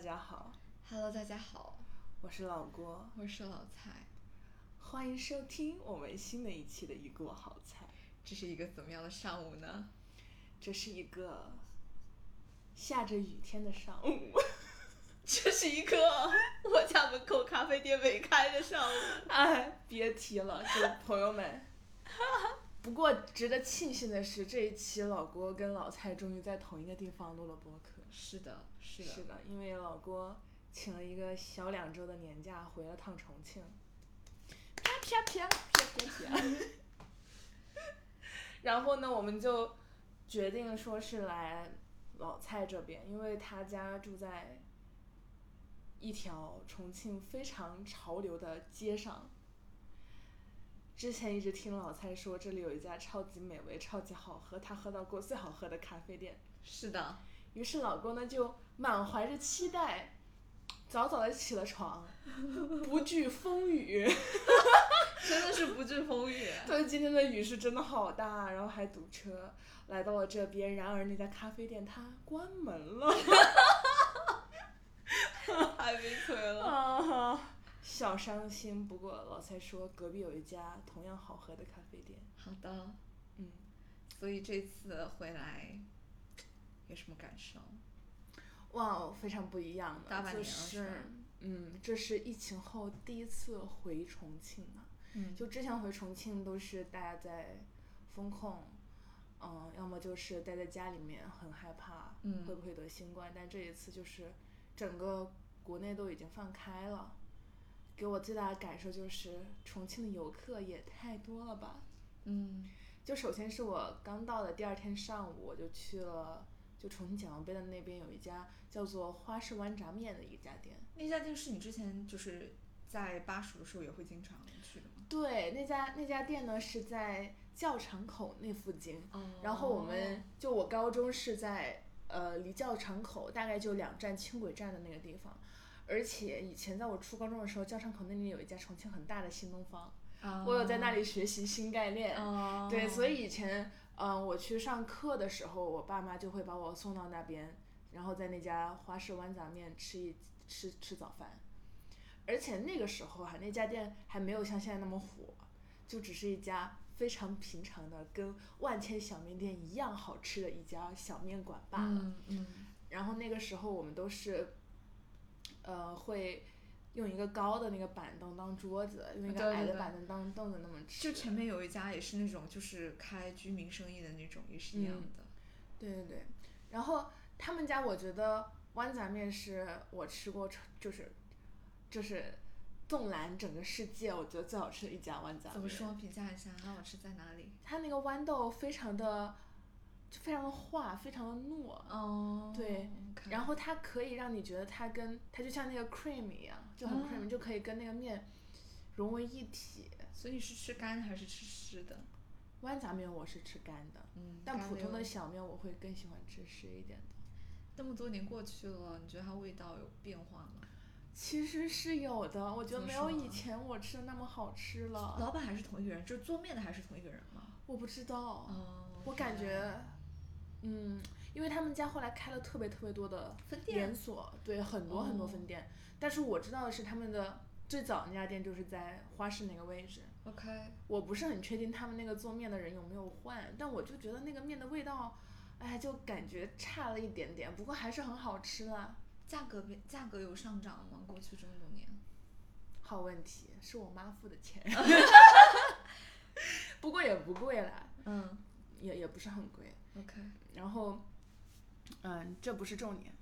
大家好，Hello，大家好，我是老郭，我是老蔡。欢迎收听我们新的一期的一锅好菜。这是一个怎么样的上午呢？这是一个下着雨天的上午，这是一个我家门口咖啡店没开的上午。哎，别提了，就朋友们。不过值得庆幸的是，这一期老郭跟老蔡终于在同一个地方录了播客。是的，是的，是的，因为老郭请了一个小两周的年假，回了趟重庆。啪啪啪啪啪啪。然后呢，我们就决定说是来老蔡这边，因为他家住在一条重庆非常潮流的街上。之前一直听老蔡说这里有一家超级美味、超级好喝，他喝到过最好喝的咖啡店。是的，于是老公呢就满怀着期待，早早的起了床，不惧风雨。真的是不惧风雨。对，今天的雨是真的好大，然后还堵车，来到了这边。然而那家咖啡店它关门了。太悲催了。啊，小伤心。不过老蔡说隔壁有一家同样好喝的咖啡店。好的，嗯，所以这次回来有什么感受？哇哦，非常不一样的，就大半年了是嗯，这是疫情后第一次回重庆嘛。嗯就之前回重庆都是大家在风控，嗯，要么就是待在家里面很害怕嗯会不会得新冠，但这一次就是整个国内都已经放开了，给我最大的感受就是重庆的游客也太多了吧。嗯就首先是我刚到的第二天上午，我就去了就重庆解放碑的那边有一家叫做花式湾炸面的一家店。那家店是你之前就是在巴蜀的时候也会经常去的吗？对，那家那家店呢是在教场口那附近，哦然后我们就我高中是在呃离教场口大概就两站轻轨站的那个地方，而且以前在我初高中的时候，教场口那里有一家重庆很大的新东方，我有在那里学习新概念。哦，对，所以以前嗯、呃我去上课的时候，我爸妈就会把我送到那边，然后在那家花式豌杂面吃一吃吃早饭。而且那个时候哈、那家店还没有像现在那么火，就只是一家非常平常的，跟万千小面店一样好吃的一家小面馆罢了。嗯嗯然后那个时候我们都是，呃，会用一个高的那个板凳当桌子，用一个矮的板凳当凳子那么吃。就前面有一家也是那种就是开居民生意的那种，也是一样嗯的。对对对，然后他们家我觉得豌杂面是我吃过就是就是纵览整个世界，我觉得最好吃的一家豌杂面。怎么？说？评价一下，它好吃在哪里？它那个豌豆非常的，就非常的化，非常的糯。哦对，然后它可以让你觉得它跟它就像那个 cream 一样，就很 cream，、就可以跟那个面融为一体。所以你是吃干还是吃湿的？豌杂面我是吃干的，嗯，但普通的小面我会更喜欢吃湿一点的。这么多年过去了，你觉得它味道有变化吗？其实是有的，我觉得没有以前我吃的那么好吃了。老板还是同一个人，就是做面的还是同一个人吗？我不知道，哦我感觉，嗯，因为他们家后来开了特别特别多的分店连锁，对，很多很多哦分店。但是我知道的是，他们的最早那家店就是在花市那个位置。OK，我不是很确定他们那个做面的人有没有换，但我就觉得那个面的味道，哎，就感觉差了一点点，不过还是很好吃的。价格变价格有上涨吗？过去这么多年？好问题，是我妈付的钱，不过也不贵啦，嗯也也不是很贵。，OK，然后，嗯，这不是重点。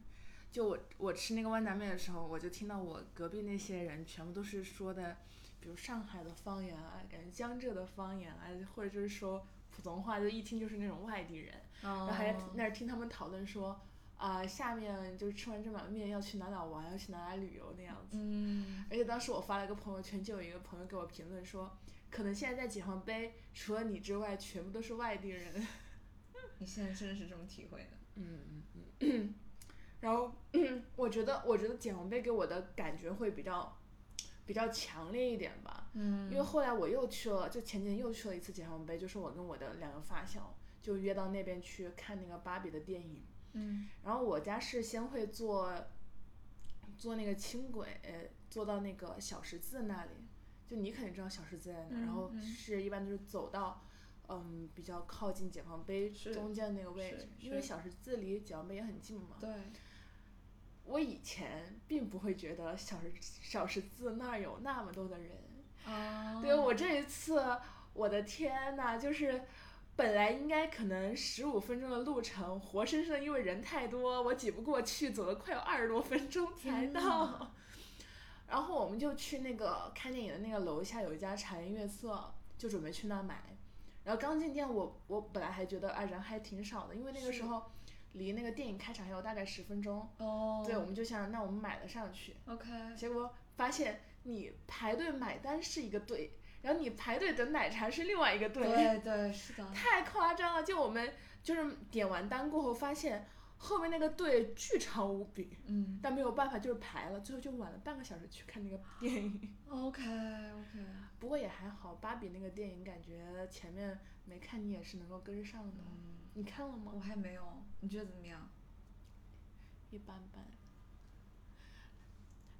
就我我吃那个豌杂面的时候，我就听到我隔壁那些人全部都是说的，比如上海的方言啊，感觉江浙的方言啊，或者就是说普通话，就一听就是那种外地人。然然后还在那儿听他们讨论说，啊、下面就是吃完这碗面要去哪哪玩，要去哪哪旅游那样子。嗯，而且当时我发了一个朋友圈，就有一个朋友给我评论说，可能现在在解放碑除了你之外，全部都是外地人。你现在真的是这么体会的？嗯嗯嗯。然后 我觉得，我觉得解放碑给我的感觉会比较比较强烈一点吧。嗯因为后来我又去了，就前几天又去了一次解放碑，就是我跟我的两个发小就约到那边去看那个芭比的电影。嗯然后我家是先会坐坐那个轻轨坐到那个小十字那里，就你肯定知道小十字在哪，嗯然后嗯是一般就是走到。嗯，比较靠近解放碑中间那个位置，因为小十字离解放碑也很近嘛。对，我以前并不会觉得小十小十字那儿有那么多的人，啊，对我这一次，我的天呐，就是本来应该可能十五分钟的路程，活生生的因为人太多，我挤不过去，走了快有二十多分钟才到。然后我们就去那个看电影的那个楼下有一家茶颜悦色，就准备去那儿买。然后刚进店我，我本来还觉得啊人还挺少的，因为那个时候离那个电影开场还有大概十分钟。哦，对，我们就想那我们买了上去。，OK，结果发现你排队买单是一个队，然后你排队等奶茶是另外一个队，对对是的，太夸张了。就我们就是点完单过后，发现后面那个队巨长无比，嗯但没有办法，就是排了，最后就晚了半个小时去看那个电影。，OK OK，不过也还好，芭比那个电影感觉前面没看你也是能够跟上的。嗯，你看了吗？我还没有，你觉得怎么样？一般般。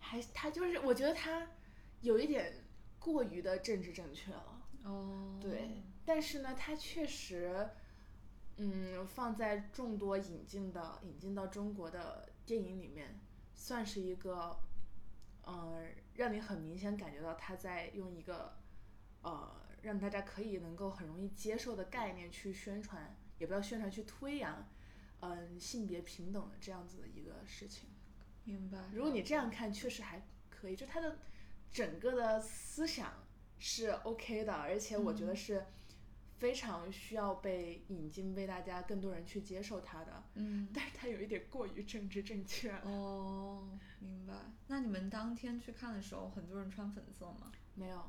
还他就是，我觉得他有一点过于的政治正确了。哦，对，但是呢，他确实，嗯，放在众多引进的引进到中国的电影里面，算是一个，呃，让你很明显感觉到他在用一个，呃，让大家可以能够很容易接受的概念去宣传，也不要宣传去推扬，嗯、性别平等的这样子的一个事情。明白。如果你这样看，确实还可以，就它的整个的思想是 OK 的，而且我觉得嗯是非常需要被引进，被大家更多人去接受它的。嗯，但是它有一点过于政治正确了。哦，明白。那你们当天去看的时候，很多人穿粉色吗？没有，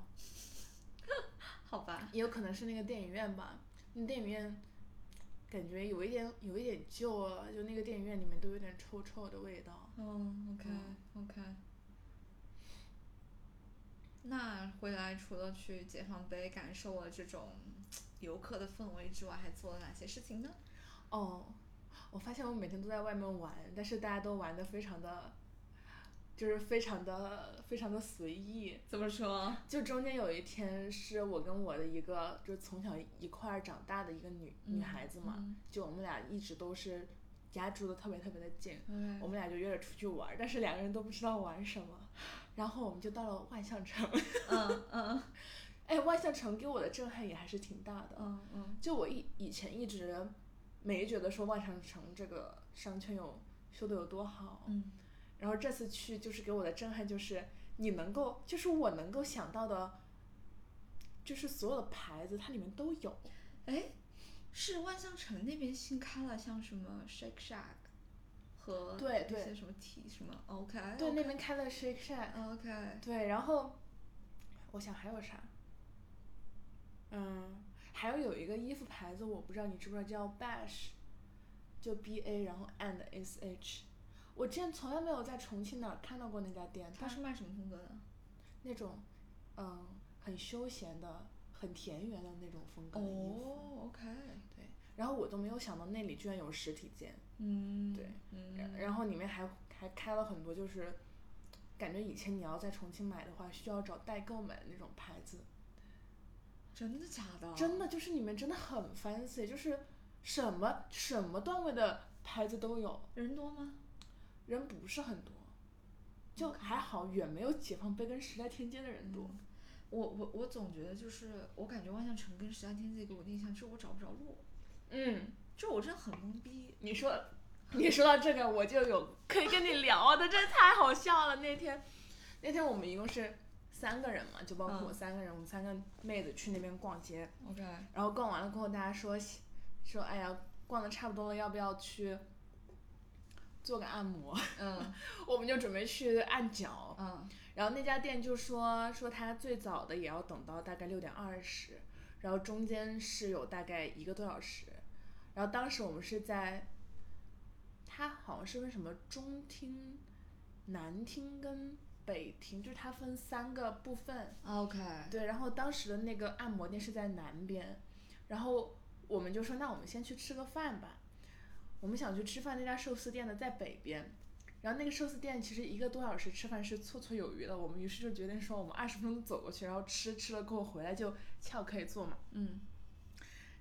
好吧。也有可能是那个电影院吧。那电影院感觉有一点有一点旧了，就那个电影院里面都有点臭臭的味道。嗯，OK 嗯 OK。那回来除了去解放碑感受了这种游客的氛围之外，还做了哪些事情呢？哦，我发现我每天都在外面玩，但是大家都玩的非常的，就是非常的非常的随意。怎么说？就中间有一天是我跟我的一个就是从小一块儿长大的一个女、女孩子嘛，嗯就我们俩一直都是家住的特别特别的近，嗯我们俩就约着出去玩儿，但是两个人都不知道玩什么，然后我们就到了万象城。嗯 万象城给我的震撼也还是挺大的。嗯嗯就我以以前一直没觉得说万象城这个商圈有修的有多好，嗯然后这次去就是给我的震撼就是你能够，就是我能够想到的，就是所有的牌子它里面都有。哎，是万象城那边新开了，像什么 Shake Shack 和对对一些什么 T 什么 OK 对，那边开了 Shake Shack，OK 对，然后我想还有啥？嗯，还有有一个衣服牌子，我不知道你知不知道叫 Bash，就 B A 然后 and S H。我之前从来没有在重庆哪儿看到过那家店，它它是卖什么风格的？那种嗯很休闲的、很田园的那种风格的衣服。哦，OK，对，然后我都没有想到那里居然有实体店，嗯，对嗯，然然后里面还还开了很多就是。感觉以前你要在重庆买的话，需要找代购买的那种牌子，真的假的？真的就是里面真的很 fancy，就是什么什么段位的牌子都有，人多吗？人不是很多，就还好，远没有解放碑跟时代天街的人多。嗯我我我总觉得就是，我感觉万象城跟时代天街给我的印象就是我找不着路，嗯，就我真的很懵逼。你说，你说到这个，我就有可以跟你聊的，真的太好笑了。那天，那天我们一共是三个人嘛，就包括我嗯三个人，我们三个妹子去那边逛街，OK，然后逛完了过后，大家说说，哎呀，逛的差不多了，要不要去做个按摩？嗯。我们就准备去按脚，嗯。然后那家店就说说他最早的也要等到大概六点二十，然后中间是有大概一个多小时，然后当时我们是在，他好像是问什么中厅、南厅跟北庭，就是它分三个部分。，OK，对，然后当时的那个按摩店是在南边，然后我们就说那我们先去吃个饭吧。我们想去吃饭那家寿司店呢在北边，然后那个寿司店其实一个多小时吃饭是绰绰有余的，我们于是就决定说我们二十分钟走过去，然后吃吃了过后回来就翘可以坐嘛。嗯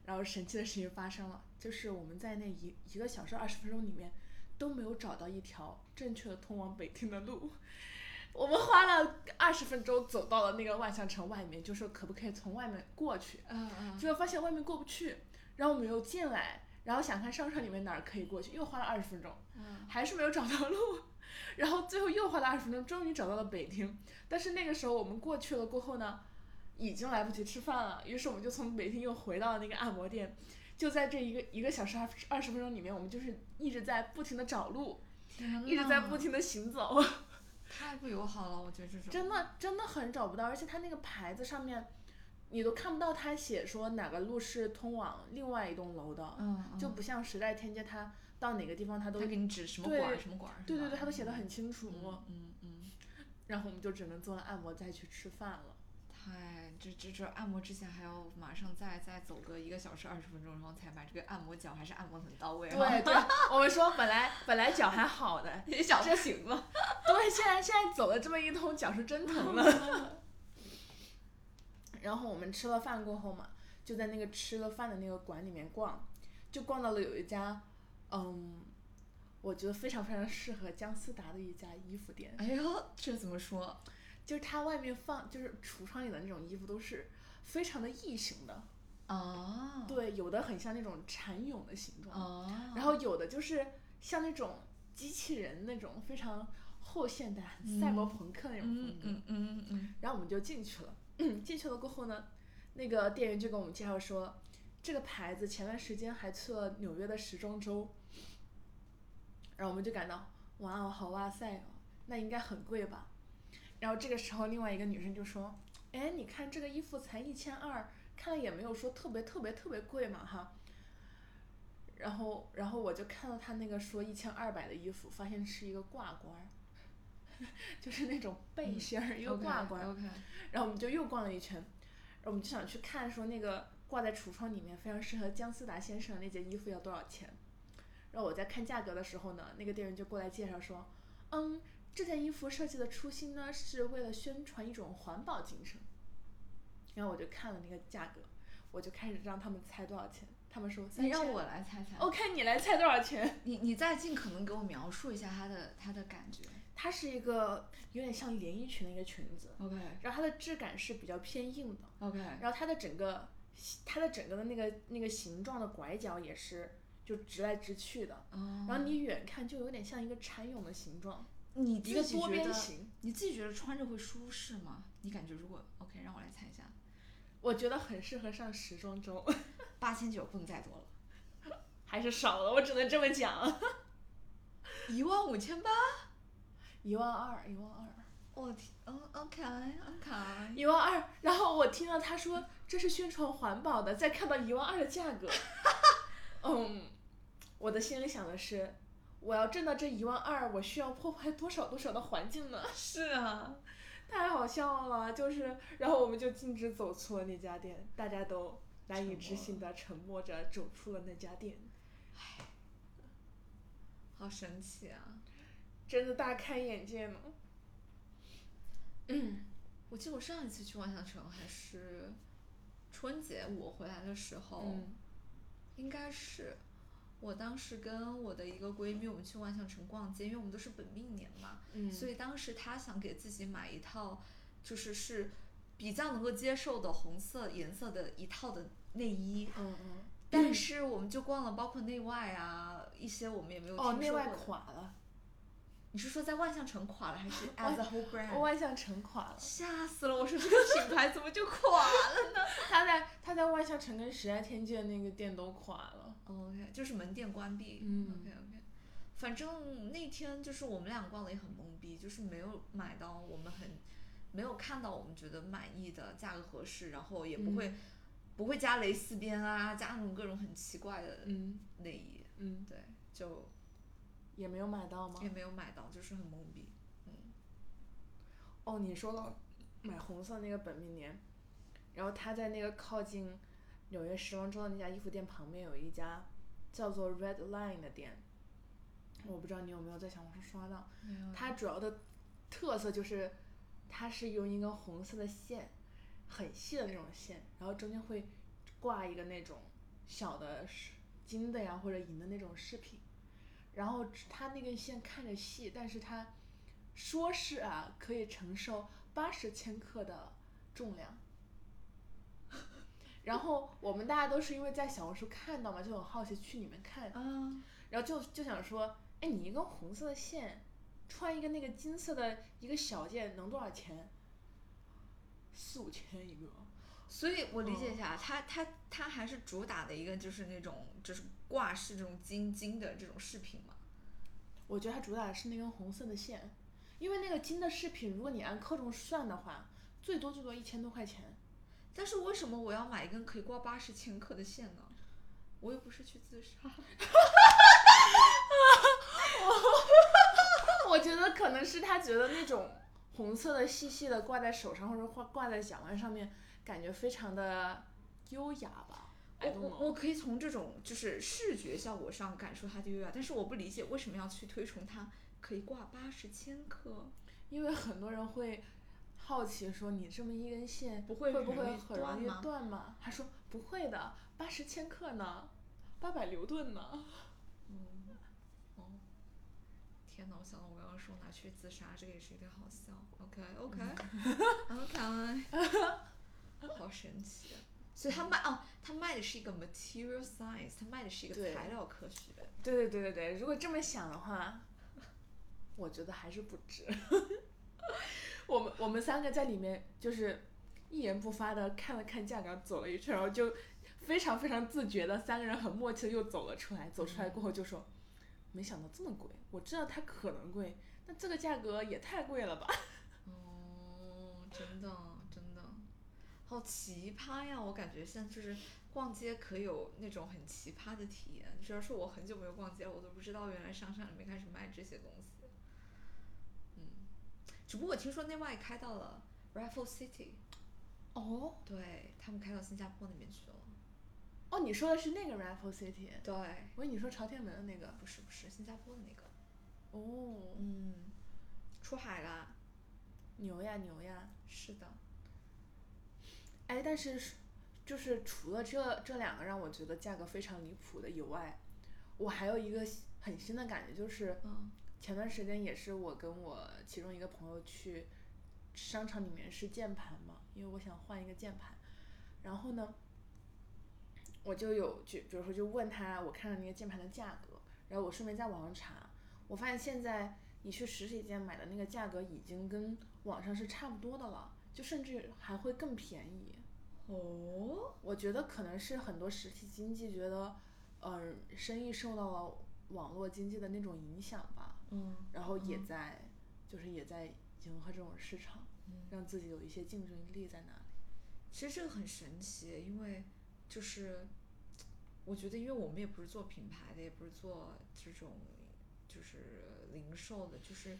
然后神奇的事情发生了，就是我们在那一一个小时二十分钟里面都没有找到一条正确的通往北京的路。我们花了二十分钟走到了那个万象城外面，就说可不可以从外面过去，嗯嗯。结果发现外面过不去，然后我们又进来，然后想看商场里面哪儿可以过去，又花了二十分钟，嗯。还是没有找到路，然后最后又花了二十分钟，终于找到了北厅。但是那个时候我们过去了过后呢，已经来不及吃饭了，于是我们就从北厅又回到了那个按摩店。就在这一个一个小时二二十分钟里面，我们就是一直在不停的找路，一直在不停的行走，太不友好了，我觉得这种真的真的很找不到，而且它那个牌子上面，你都看不到它写说哪个路是通往另外一栋楼的，嗯嗯就不像时代天街，它到哪个地方它都他给你指什么馆儿什么馆儿，对对对，它都写的很清楚。嗯嗯嗯，然后我们就只能做了按摩再去吃饭了。太这这这按摩之前还要马上再再走个一个小时二十分钟，然后才把这个按摩脚还是按摩得很到位。对对，我们说本来本来脚还好的，你脚不行了。对，现在现在走了这么一通，脚是真疼了。然后我们吃了饭过后嘛，就在那个吃了饭的那个馆里面逛，就逛到了有一家，嗯，我觉得非常非常适合姜思达的一家衣服店。哎呦，这怎么说？就是它外面放，就是橱窗里的那种衣服都是非常的异形的，哦，对，有的很像那种蚕蛹的形状，哦，然后有的就是像那种机器人那种非常后现代、很赛博朋克那种风格。嗯嗯嗯嗯然后我们就进去了，进去了过后呢，那个店员就跟我们介绍说，这个牌子前段时间还去了纽约的时装周，然后我们就感到，哇哦，好哇塞哦，那应该很贵吧？然后这个时候，另外一个女生就说，哎，你看这个衣服才一千二，看了也没有说特别特别特别贵嘛哈。然后，然后我就看到他那个说一千二百的衣服，发现是一个挂冠儿，就是那种背心儿，一个挂冠儿。OK，然后我们就又逛了一圈，然后我们就想去看说那个挂在橱窗里面非常适合姜思达先生的那件衣服要多少钱。然后我在看价格的时候呢，那个店员就过来介绍说，嗯，这件衣服设计的初心呢是为了宣传一种环保精神。然后我就看了那个价格，我就开始让他们猜多少钱。他们说三千。你让我来猜猜。OK，你来猜多少钱？你你再尽可能给我描述一下它的它的感觉。它是一个有点像连衣裙的一个裙子，OK 然后它的质感是比较偏硬的。OK，然后它的整个它的整个的那个那个形状的拐角也是就直来直去的，哦，然后你远看就有点像一个蚕蛹的形状，你一个多自己觉得边形，你自己觉得穿着会舒适吗？你感觉如果 OK，让我来猜一下，我觉得很适合上时装周，八千九不能再多了，还是少了，我只能这么讲，一万五千八。一万二，一万二，我天，嗯，OK OK，一万二，然后我听到他说这是宣传环保的，再看到一万二的价格，嗯，我的心里想的是，我要挣到这一万二，我需要破坏多少多少的环境呢？是啊，太好笑了，就是，然后我们就径直走出了那家店，大家都难以置信的沉默着走出了那家店，唉好神奇啊！真的大开眼界呢。嗯 我记得我上一次去万象城还是春节我回来的时候，嗯应该是我当时跟我的一个闺蜜，我们去万象城逛街，因为我们都是本命年嘛，嗯，所以当时她想给自己买一套，就是是比较能够接受的红色颜色的一套的内衣。嗯嗯，但是我们就逛了，包括内外啊，一些我们也没有听哦，说内外过你是说在万象城垮了，还是万 as a whole brand？万象城垮了。吓死了！我说这个品牌怎么就垮了呢 他在他在万象城跟时代天界那个店都垮了。？OK，就是门店关闭。嗯 OK OK，反正那天就是我们俩逛的也很懵逼，就是没有买到我们很没有看到我们觉得满意的价格合适，然后也不会、不会加蕾丝边啊，加那种各种很奇怪的嗯内衣。嗯，对，就也没有买到吗也？没有买到，就是很懵逼。嗯哦，你说到买红色那个本命年，然后他在那个靠近纽约时装周的那家衣服店旁边有一家叫做 Red Line 的店，我不知道你有没有在小红书刷到，它主要的特色就是它是用一根红色的线，很细的那种线，然后中间会挂一个那种小的饰金的呀或者银的那种饰品，然后它那根线看着细，但是它说是啊可以承受八十千克的重量。然后我们大家都是因为在小红书看到嘛，就很好奇去里面看，啊，然后就就想说，哎，你一根红色的线，穿一个那个金色的一个小件，能多少钱？四五千一个。所以我理解一下，它它它还是主打的一个就是那种就是挂饰这种金金的这种饰品嘛。我觉得它主打的是那根红色的线，因为那个金的饰品，如果你按克重算的话，最多最多一千多块钱。但是为什么我要买一根可以挂八十千克的线呢？我又不是去自杀。我觉得可能是他觉得那种红色的细细的挂在手上或者挂挂在脚腕上面，感觉非常的优雅吧。我我可以从这种就是视觉效果上感受它的优雅，但是我不理解为什么要去推崇它可以挂八十千克。因为很多人会好奇说，你这么一根线不会会不会很容易断吗？他说不会的，八十千克呢，八百牛顿呢。嗯，哦，天哪！我想到我刚刚说拿去自杀，这个也是有点好笑。OK OK OK，好神奇。所以他卖哦，他卖的是一个 material science，他卖的是一个材料科学。对对对对对，如果这么想的话，我觉得还是不值。我们我们三个在里面就是一言不发的看了看价格，走了一圈，然后就非常非常自觉的三个人很默契的又走了出来。走出来过后就说，没想到这么贵，我知道它可能贵，那这个价格也太贵了吧？哦，真的，好奇葩呀！我感觉现在就是逛街可有那种很奇葩的体验。主要是我很久没有逛街，我都不知道原来商场里面开始卖这些东西。嗯，只不过我听说内外开到了 Raffles City，哦对他们开到新加坡那边去了。哦，你说的是那个 Raffle City，对，我以为你说朝天门的那个。不是不是新加坡的那个。哦，嗯，出海啦。牛呀牛呀！是的。哎，但是是就是除了这这两个让我觉得价格非常离谱的以外，我还有一个很新的感觉，就是嗯。前段时间也是我跟我其中一个朋友去商场里面试键盘嘛，因为我想换一个键盘，然后呢，我就有就比如说就问他我看了那个键盘的价格，然后我顺便在网上查，我发现现在你去实体店买的那个价格已经跟网上是差不多的了，就甚至还会更便宜。哦。我觉得可能是很多实体经济觉得，呃，生意受到了网络经济的那种影响吧，嗯。然后也嗯在，就是也在迎合这种市场，嗯让自己有一些竞争力在那里。其实这个很神奇，因为就是我觉得，因为我们也不是做品牌的，也不是做这种就是零售的，就是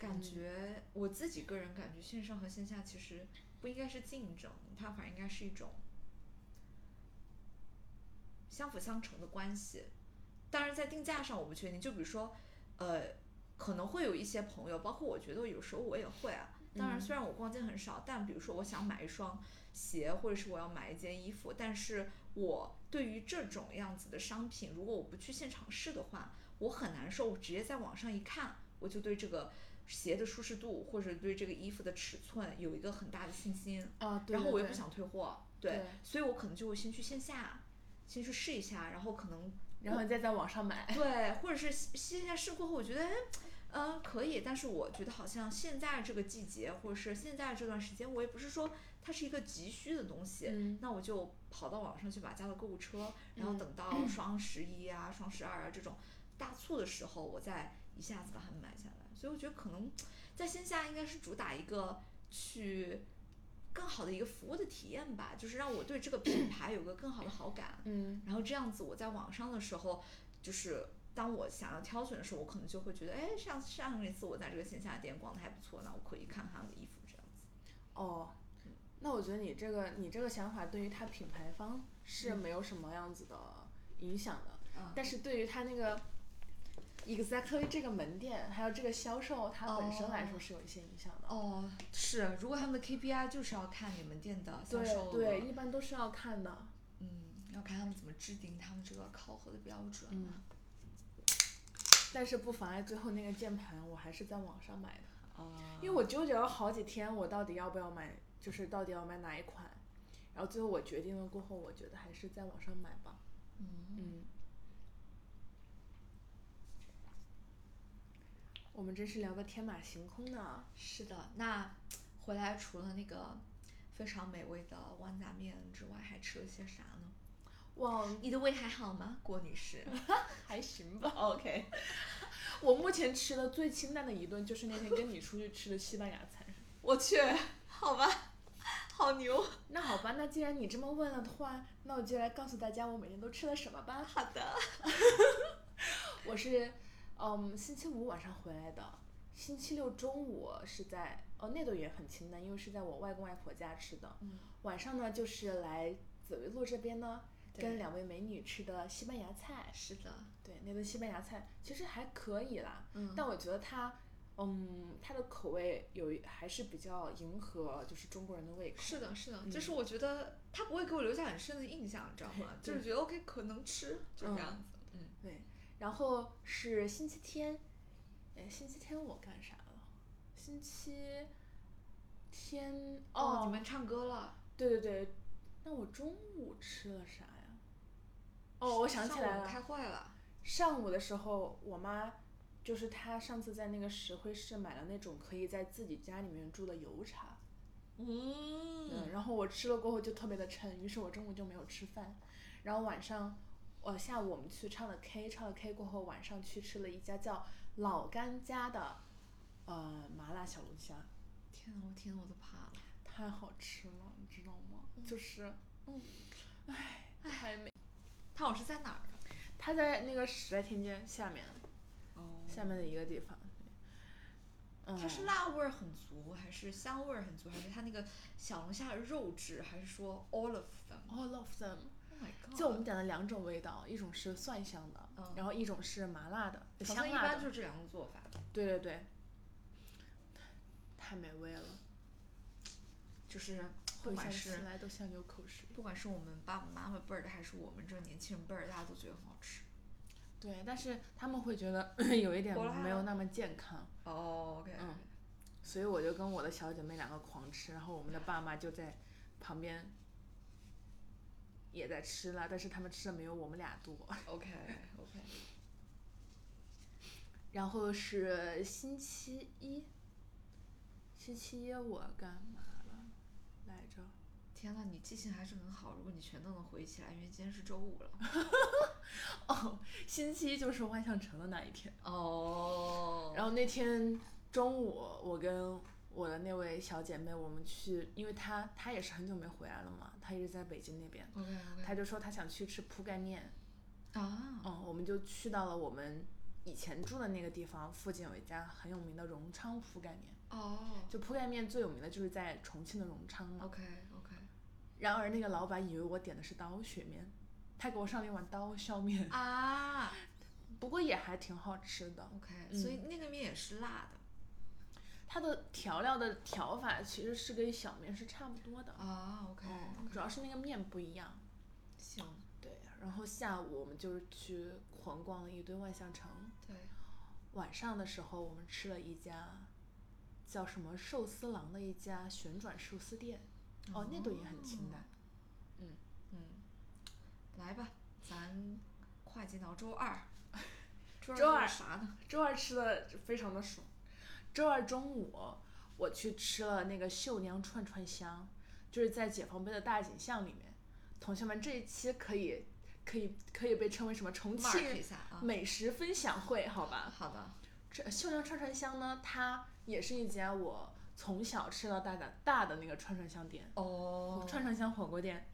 感嗯觉我自己个人感觉，线上和线下其实不应该是竞争，它反而应该是一种相辅相成的关系。当然，在定价上我不确定，就比如说，呃，可能会有一些朋友，包括我觉得有时候我也会啊。当然，嗯虽然我逛街很少，但比如说我想买一双鞋，或者是我要买一件衣服，但是我对于这种样子的商品，如果我不去现场试的话，我很难受。我直接在网上一看，我就对这个鞋的舒适度或者对这个衣服的尺寸有一个很大的信心。啊，对然后我又不想退货，对，对所以我可能就会先去线下，先去试一下，然后可能然后你再在网上买。对，或者是线下试过后，我觉得，哎，嗯、可以，但是我觉得好像现在这个季节，或者是现在这段时间，我也不是说它是一个急需的东西，嗯那我就跑到网上去把加到购物车，然后嗯等到双十一啊、双十二啊这种大促的时候，我再一下子把它们买下来。所以我觉得可能在线下应该是主打一个去更好的一个服务的体验吧，就是让我对这个品 牌有个更好的好感。嗯然后这样子，我在网上的时候，就是当我想要挑选的时候，我可能就会觉得，哎，上上一次我在这个线下店逛的还不错，那我可以看他们的衣服这样子。哦，那我觉得你这个你这个想法对于它品牌方是嗯没有什么样子的影响的，嗯但是对于它那个 exactly 这个门店还有这个销售，它本身来说哦是有一些影响的。哦，是，如果他们的 KPI 就是要看你们店的销对售额，对，一般都是要看的。嗯，要看他们怎么制定他们这个考核的标准。嗯，但是不妨碍最后那个键盘我还是在网上买的，啊，因为我纠结了好几天，我到底要不要买，就是到底要买哪一款，然后最后我决定了过后，我觉得还是在网上买吧。嗯，嗯，我们真是聊得天马行空呢。是的。那回来除了那个非常美味的豌杂面之外，还吃了些啥呢？哇，你的胃还好吗，郭女士 还行吧。？OK，我目前吃的最清淡的一顿就是那天跟你出去吃的西班牙餐。我去，好吧，好牛。那好吧，那既然你这么问了的话，那我就来告诉大家我每天都吃了什么吧。好的。我是，嗯，星期五晚上回来的，星期六中午是在，哦，那顿也很清淡，因为是在我外公外婆家吃的。嗯晚上呢，就是来紫薇路这边呢，跟两位美女吃的西班牙菜。是的。对，那顿西班牙菜其实还可以啦，嗯但我觉得它，嗯，它的口味有一还是比较迎合就是中国人的胃口。是的，是的，嗯就是我觉得它不会给我留下很深的印象，你知道吗？就是觉得 OK 可能吃，就这样子。然后是星期天，哎，星期天我干啥了？星期天哦，你们唱歌了？对对对，那我中午吃了啥呀？哦，我想起来上午开了，会了。上午的时候，我妈就是她上次在那个石灰市买了那种可以在自己家里面煮的油茶，嗯，嗯，然后我吃了过后就特别的撑，于是我中午就没有吃饭，然后晚上，呃，下午我们去唱了 K，唱了 K 过后，晚上去吃了一家叫老干家的，呃，麻辣小龙虾，天呐，我天呐，我都怕了。太好吃了，你知道吗？就是，嗯，唉，太美。他好像是在哪儿啊？它在那个时代天街下面，哦下面的一个地方。嗯，它是辣味儿很足，还是香味儿很足，还是它那个小龙虾的肉质，还是说 all of them？Oh all of them。god！就我们点了两种味道，一种是蒜香的，嗯然后一种是麻辣的，香辣的。般就是这两种做法。对对对，太美味了，就是不管是来都想流口水。不管是我们爸爸妈妈辈儿的，还是我们这年轻人辈儿，大家都觉得很好吃。对，但是他们会觉得 有一点没有那么健康，哦，OK，嗯所以我就跟我的小姐妹两个狂吃，然后我们的爸妈就在旁边也在吃了，但是他们吃的没有我们俩多。OK OK，然后是星期一，星期一我干嘛了来着？天呐，你记性还是很好，如果你全都能回忆起来，因为今天是周五了。哦，星期一就是万象城的那一天。哦然后那天中午，我跟我的那位小姐妹，我们去，因为她她也是很久没回来了嘛，她一直在北京那边，OK OK，她就说她想去吃铺盖面，啊，嗯，我们就去到了我们以前住的那个地方附近有一家很有名的荣昌铺盖面，哦就铺盖面最有名的就是在重庆的荣昌嘛。，OK OK，然而那个老板以为我点的是刀削面，他给我上了一碗刀削面，啊 不过也还挺好吃的。，OK，嗯所以那个面也是辣的。它的调料的调法其实是跟小面是差不多的，啊，OK，嗯，主要是那个面不一样。行，对，然后下午我们就是去狂逛了一堆万象城，对，晚上的时候我们吃了一家叫什么寿司郎的一家旋转寿司店，哦，那顿也很清淡。嗯，嗯，来吧，咱快进到周二。周周二二是啥呢？周二吃的非常的爽。周二中午我去吃了那个秀娘串串香，就是在解放碑的大井巷里面。同学们，这一期可以可以可以被称为什么重庆。美食分享会，好吧？好的，这秀娘串串香呢，它也是一家我从小吃到大的大的那个串串香店，哦串串香火锅店。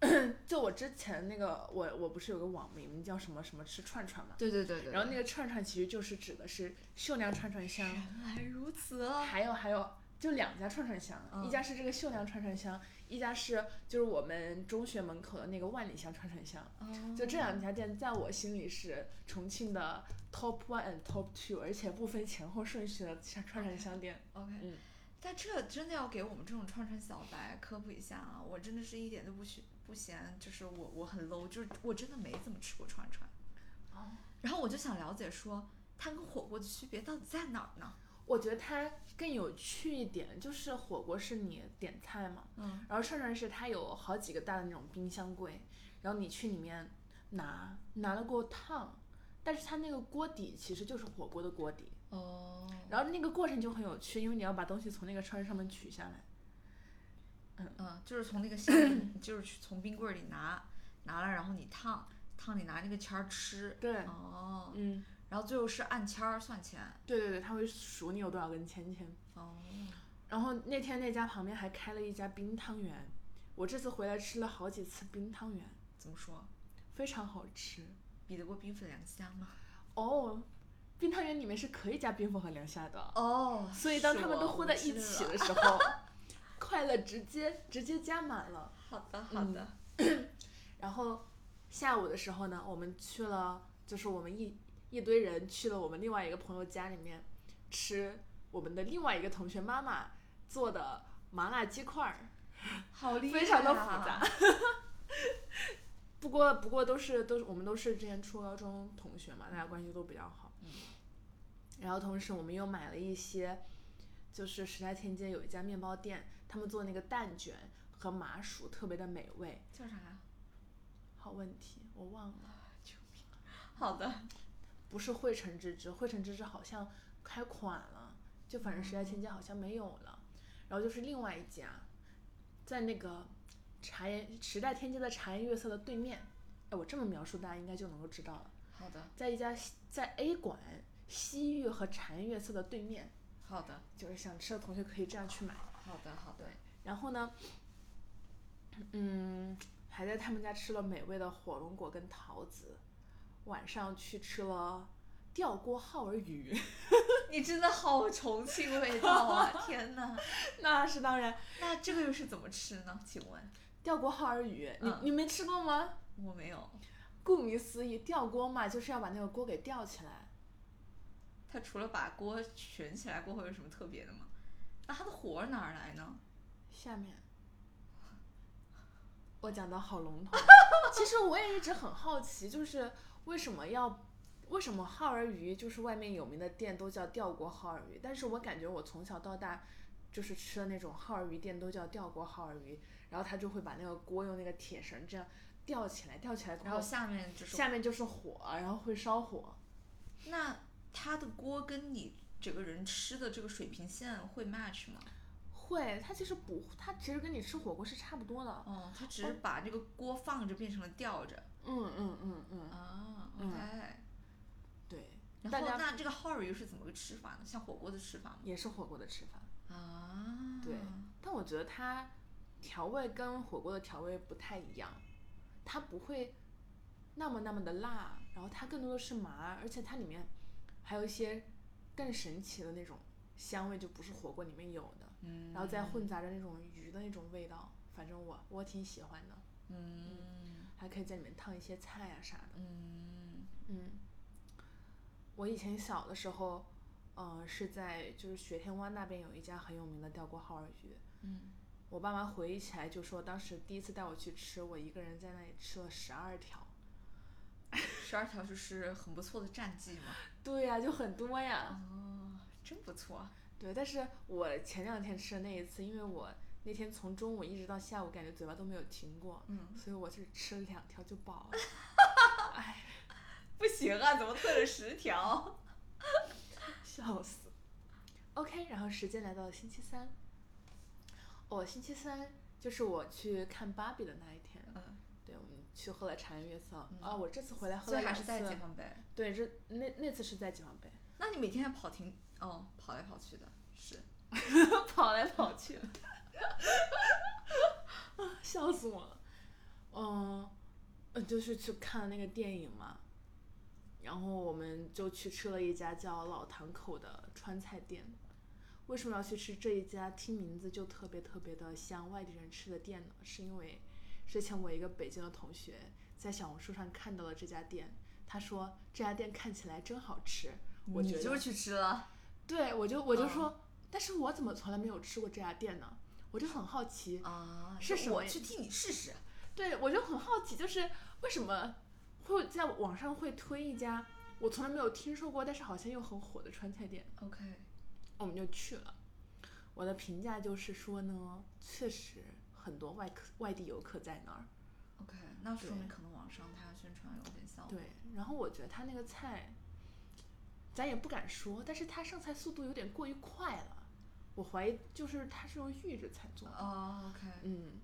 就我之前那个，我我不是有个网名叫什么什么吃串串嘛？对对对对。然后那个串串其实就是指的是秀娘串串香，原来如此啊！还有还有就两家串串香，一嗯家是这个秀亮串串香，一家是就是我们中学门口的那个万里香串串香。就这两家店在我心里是重庆的 top one and top two，而且不分前后顺序的串串串香店。OK，、嗯但这真的要给我们这种串串小白科普一下啊！我真的是一点都不嫌不嫌，就是我我很 low，就是我真的没怎么吃过串串。哦，然后我就想了解说，它跟火锅的区别到底在哪儿呢？我觉得它更有趣一点，就是火锅是你点菜嘛，嗯然后串串是它有好几个大的那种冰箱柜，然后你去里面拿拿了锅烫，但是它那个锅底其实就是火锅的锅底，哦，然后那个过程就很有趣，因为你要把东西从那个串上面取下来。嗯，就是从那个就是去从冰柜里拿拿了，然后你烫烫，你拿那个签儿吃。对，哦，嗯，然后最后是按签儿算钱。对对对，他会数你有多少根签签。哦，然后那天那家旁边还开了一家冰汤圆，我这次回来吃了好几次冰汤圆，怎么说？非常好吃。比得过冰粉凉虾吗？哦，冰汤圆里面是可以加冰粉和凉虾的，哦，所以当他们都混在一起的时候，快乐直接直接加满了。好的好的。然后下午的时候呢，我们去了，就是我们一一堆人去了我们另外一个朋友家里面吃我们的另外一个同学妈妈做的麻辣鸡块儿，好厉害、啊！非常的复杂。不过不过都是都是我们都是之前初高中同学嘛，大家关系都比较好。嗯然后同时我们又买了一些，就是时代天街有一家面包店，他们做那个蛋卷和麻薯特别的美味。叫啥呀？好问题，我忘了，救命好的。不是汇成芝芝，汇成芝芝好像开款了，就反正时代天街好像没有了。然后就是另外一家，在那个茶颜时代天街的茶颜悦色的对面。哎，我这么描述大家应该就能够知道了。好的在一家西在 A 馆西域和茶颜悦色的对面，好的就是想吃的同学可以这样去买。好的好的。然后呢，嗯，还在他们家吃了美味的火龙果跟桃子，晚上去吃了吊锅耗儿鱼，你真的好重庆味道啊！天哪，那是当然。那这个又是怎么吃呢？请问吊锅耗儿鱼，你、嗯你没吃过吗？我没有。顾名思义，吊锅嘛，就是要把那个锅给吊起来。它除了把锅悬起来过后有什么特别的吗？那它的火哪儿来呢？下面，我讲的好笼统。其实我也一直很好奇，就是为什么要，为什么耗儿鱼就是外面有名的店都叫吊锅耗儿鱼，但是我感觉我从小到大，就是吃的那种耗儿鱼店都叫吊锅耗儿鱼，然后他就会把那个锅用那个铁绳这样吊起来，吊起来然后下面就是下面就是火，然后会烧火。那它的锅跟你整个人吃的这个水平线会 match 吗？会，它其实不，它其实跟你吃火锅是差不多的。哦，它只是把这个锅放着变成了吊着。嗯嗯嗯嗯，啊嗯，OK。对，然后那这个耗儿鱼是怎么个吃法呢？像火锅的吃法吗？也是火锅的吃法。啊，对，但我觉得它调味跟火锅的调味不太一样，它不会那么那么的辣，然后它更多的是麻，而且它里面还有一些更神奇的那种香味，就不是火锅里面有的，嗯，然后再混杂着那种鱼的那种味道，反正我我挺喜欢的，嗯还可以在里面烫一些菜啊啥的。嗯嗯，我以前小的时候，嗯、是在就是雪天湾那边有一家很有名的吊锅耗儿鱼，嗯，我爸妈回忆起来就说，当时第一次带我去吃，我一个人在那里吃了十二条。十二条就是很不错的战绩嘛。对呀、就很多呀。哦，真不错。对，但是我前两天吃的那一次，因为我那天从中午一直到下午，感觉嘴巴都没有停过，嗯，所以我就吃了两条就饱了。哎，不行啊，怎么退了十条？笑死。OK，然后时间来到了星期三。哦，星期三就是我去看芭比的那一天。去喝了茶颜悦色。嗯啊，我这次回来喝所以还。是在解放碑。对，这那那次是在解放碑。那你每天还跑停哦，跑来跑去的，是。跑来跑去，笑死我了。嗯，呃就是去看那个电影嘛，然后我们就去吃了一家叫老堂口的川菜店。为什么要去吃这一家听名字就特别特别的像外地人吃的店呢？是因为之前我一个北京的同学在小红书上看到了这家店，他说这家店看起来真好吃，我觉得你就去吃了。对我就我就哦说，但是我怎么从来没有吃过这家店呢？我就很好奇，啊，是什么我去替你试试。对我就很好奇，就是为什么会在网上会推一家我从来没有听说过，但是好像又很火的川菜店，OK，我们就去了。我的评价就是说呢，确实很多外客外地游客在那儿，OK，那说明可能网上它宣传有点效果。对，然后我觉得他那个菜，咱也不敢说，但是他上菜速度有点过于快了，我怀疑就是他是用预制菜做的。哦，OK，嗯，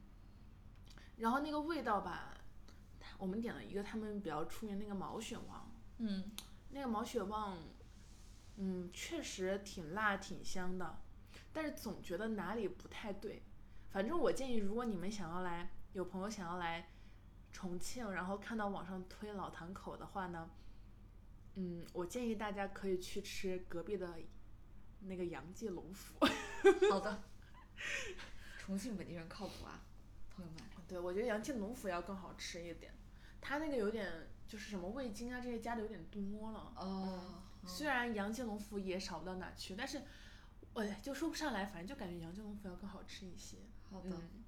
然后那个味道吧，我们点了一个他们比较出名那个毛血旺，嗯，那个毛血旺，嗯，确实挺辣挺香的，但是总觉得哪里不太对。反正我建议，如果你们想要来，有朋友想要来重庆，然后看到网上推老堂口的话呢，嗯，我建议大家可以去吃隔壁的那个杨记龙府。好的。重庆本地人靠谱啊，朋友们。对，我觉得杨记龙府要更好吃一点，它那个有点就是什么味精啊这些加的有点多了。哦，虽然杨记龙府也少不到哪去，但是哎就说不上来，反正就感觉杨记龙府要更好吃一些。好的。嗯，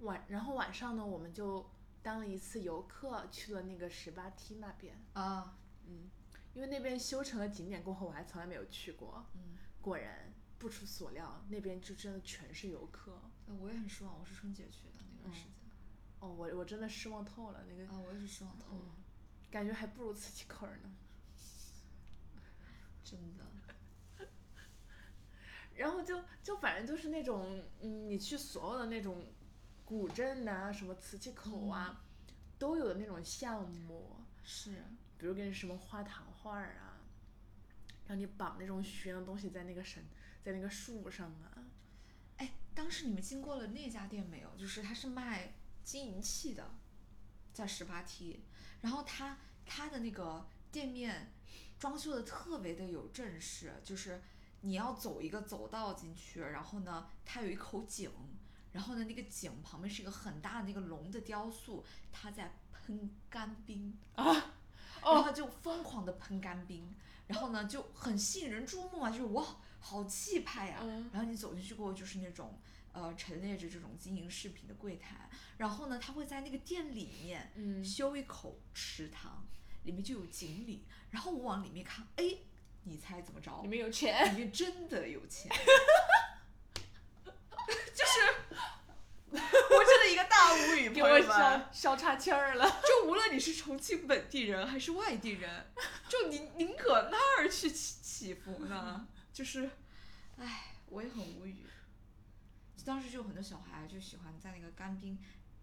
晚然后晚上呢，我们就当了一次游客，去了那个十八梯那边。啊，嗯，因为那边修成了景点过后，我还从来没有去过。嗯，果然不出所料，那边就真的全是游客。呃我也很失望，我是春节去的那段时间。哦，我我真的失望透了，那个啊，我也是失望透了，感觉还不如磁器口儿呢。真的。然后就就反正就是那种，嗯，你去所有的那种古镇呐、什么瓷器口啊，都有的那种项目，是。比如给你什么画糖画儿啊，让你绑那种许愿的东西在那个绳，在那个树上啊。哎，当时你们经过了那家店没有？就是他是卖金银器的，在十八梯，然后他他的那个店面装修的特别的有正式，就是你要走一个走道进去，然后呢，它有一口井，然后呢，那个井旁边是一个很大的那个龙的雕塑，它在喷干冰啊，然后它就疯狂的喷干冰，然后呢就很吸引人注目啊，就是哇，好气派呀、嗯。然后你走进去过后就是那种呃陈列着这种金银饰品的柜台，然后呢，他会在那个店里面嗯。修一口池塘，里面就有锦鲤，然后我往里面看，哎，你猜怎么着你？们有钱，里面真的有钱，就是我真的一个大无语，给我朋友们笑笑岔气儿了。就无论你是重庆本地人还是外地人，就宁宁可那儿去祈祈福呢，就是，唉，我也很无语。当时就有很多小孩就喜欢在那个干冰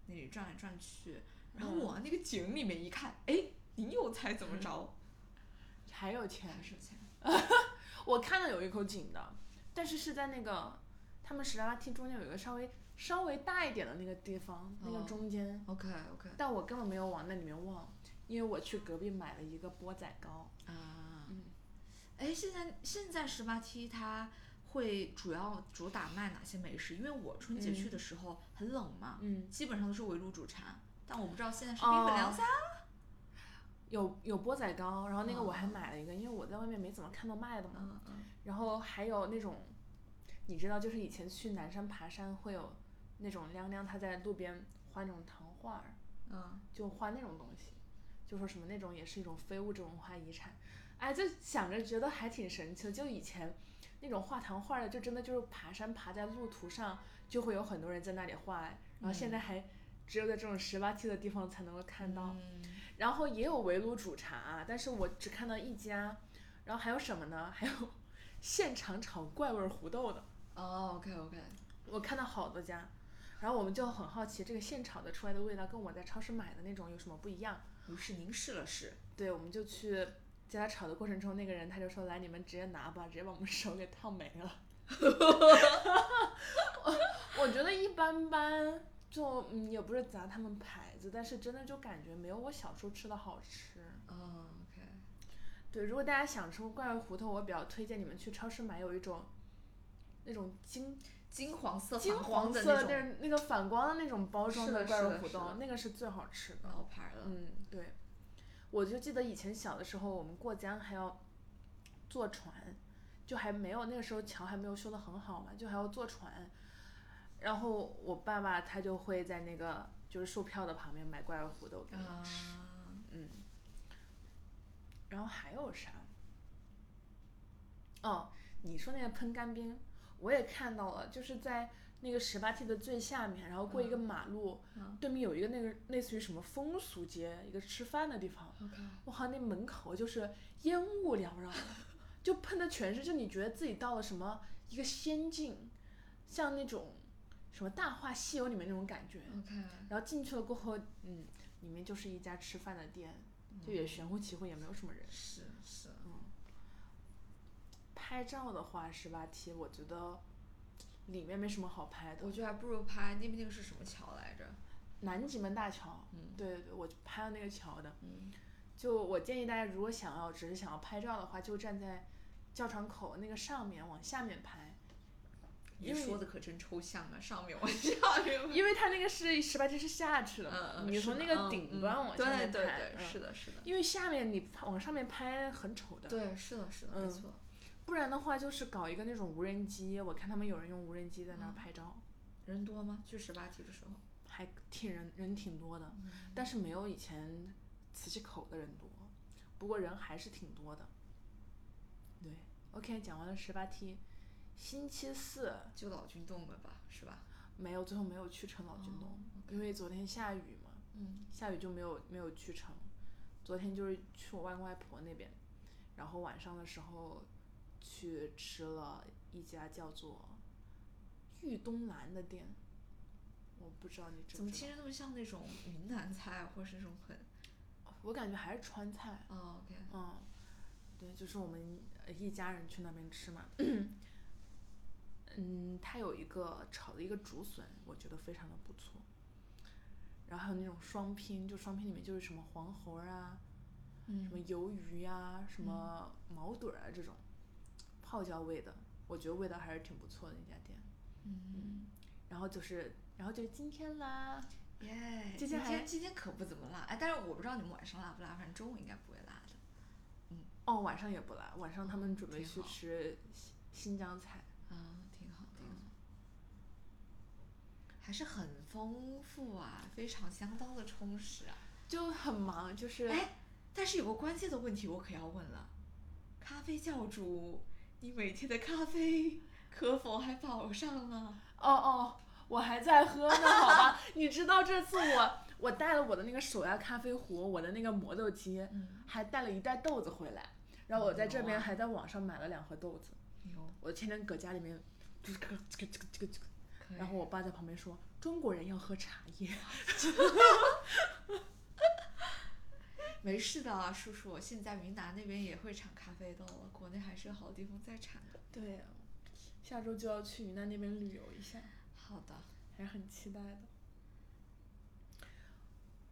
那里转来转去，然后往那个井里面一看，哎，你又猜怎么着？还有钱，还是有钱。我看到有一口井的，但是是在那个他们十八梯中间有一个稍微稍微大一点的那个地方，那个哦中间，OK OK 但我根本没有往那里面望，因为我去隔壁买了一个钵仔糕。啊，嗯哎，现在现在十八梯它会主要主打卖哪些美食？因为我春节去的时候很冷嘛，嗯，基本上都是围炉煮茶，但我不知道现在是冰粉凉菜。有有钵仔糕，然后那个我还哦买了一个，因为我在外面没怎么看到卖的嘛。然后还有那种，你知道，就是以前去南山爬山会有那种亮亮，他在路边画那种糖画儿，嗯，就画那种东西，就说什么那种也是一种非物质文化遗产。哎，就想着觉得还挺神奇的。就以前那种画糖画的，就真的就是爬山爬在路途上，就会有很多人在那里画，然后现在还只有在这种十八梯的地方才能够看到。嗯然后也有围炉煮茶，但是我只看到一家，然后还有什么呢？还有现场炒怪味儿胡豆的，哦，OK OK，我看到好多家，然后我们就很好奇这个现炒的出来的味道跟我在超市买的那种有什么不一样？于是您试了试，对，我们就去在他炒的过程中，那个人他就说来你们直接拿吧，直接把我们手给烫没了。我 我觉得一般般，就嗯也不是砸他们牌子，但是真的就感觉没有我小时候吃的好吃。哦，OK，对，如果大家想吃怪味胡同，我比较推荐你们去超市买有一种那种金金黄色金黄色的那个反光的那种包装的怪是的是的肉脯豆，那个是最好吃的。老牌了。嗯，对，我就记得以前小的时候，我们过江还要坐船，就还没有那个时候桥还没有修的很好嘛，就还要坐船。然后我爸爸他就会在那个就是售票的旁边买怪味胡豆给我吃。啊，嗯，然后还有啥？哦，你说那个喷干冰，我也看到了，就是在那个十八梯的最下面，然后过一个马路，嗯对面有一个那个类似于什么风俗街，一个吃饭的地方。OK，哇，那门口就是烟雾缭绕，就喷的全是，就你觉得自己到了什么一个仙境，像那种什么《大话西游》里面那种感觉。OK，然后进去了过后，嗯，里面就是一家吃饭的店，就也玄乎其乎，也没有什么人。是是，嗯拍照的话，十八梯我觉得里面没什么好拍的我。觉得还不如拍那边那个是什么桥来着？南极门大桥，嗯对对对，我就拍了那个桥的。嗯就我建议大家，如果想要只是想要拍照的话，就站在教场口那个上面往下面拍，你说的可真抽象啊，上面往下 面。因为它那个是十八梯是下去的嘛，嗯嗯，你从那个顶端往下对对面拍，对，嗯是的，是的，因为下面你往上面拍很丑的。对，是的，是的，没嗯错。不然的话，就是搞一个那种无人机，我看他们有人用无人机在那儿嗯拍照，人多吗？去十八梯的时候？还挺人人挺多的，但是没有以前磁器口的人多，不过人还是挺多的。对，OK，讲完了十八梯，星期四就老君洞了吧，是吧？没有，最后没有去成老君洞，哦因为昨天下雨嘛，嗯下雨就没有没有去成。昨天就是去我外公外婆那边，然后晚上的时候去吃了一家叫做玉东兰的店，我不知道你知怎么不知道？听着那么像那种云南菜，或是那种很……我感觉还是川菜，哦，OK，嗯，对，就是我们呃一家人去那边吃嘛。嗯，它有一个炒的一个竹笋，我觉得非常的不错。然后还有那种双拼，就双拼里面就是什么黄喉啊，嗯，什么嗯鱿鱼呀、什么毛肚儿啊这种泡椒味的，我觉得味道还是挺不错的那家店。嗯，然后就是，然后就是今天啦，耶，今天还今天今天可不怎么辣，哎，但是我不知道你们晚上辣不辣，反正中午应该不会辣的。嗯哦，晚上也不辣，晚上他们准备去吃新新疆菜。啊，挺好，挺好，还是很丰富啊，非常相当的充实啊。就很忙，就是哎，但是有个关键的问题我可要问了，咖啡教主，你每天的咖啡 可否还保上了？哦哦，我还在喝呢，好吧？你知道这次我我带了我的那个手压咖啡壶，我的那个磨豆机，嗯，还带了一袋豆子回来，然后我在这边还在网上买了两盒豆子，有，我天天搁家里面，就是这个这个这个这个然后我爸在旁边说，中国人要喝茶叶。没事的啊，叔叔，现在云南那边也会产咖啡豆了，国内还是有好地方在产的。对呀、下周就要去云南那边旅游一下，好的，还是很期待的。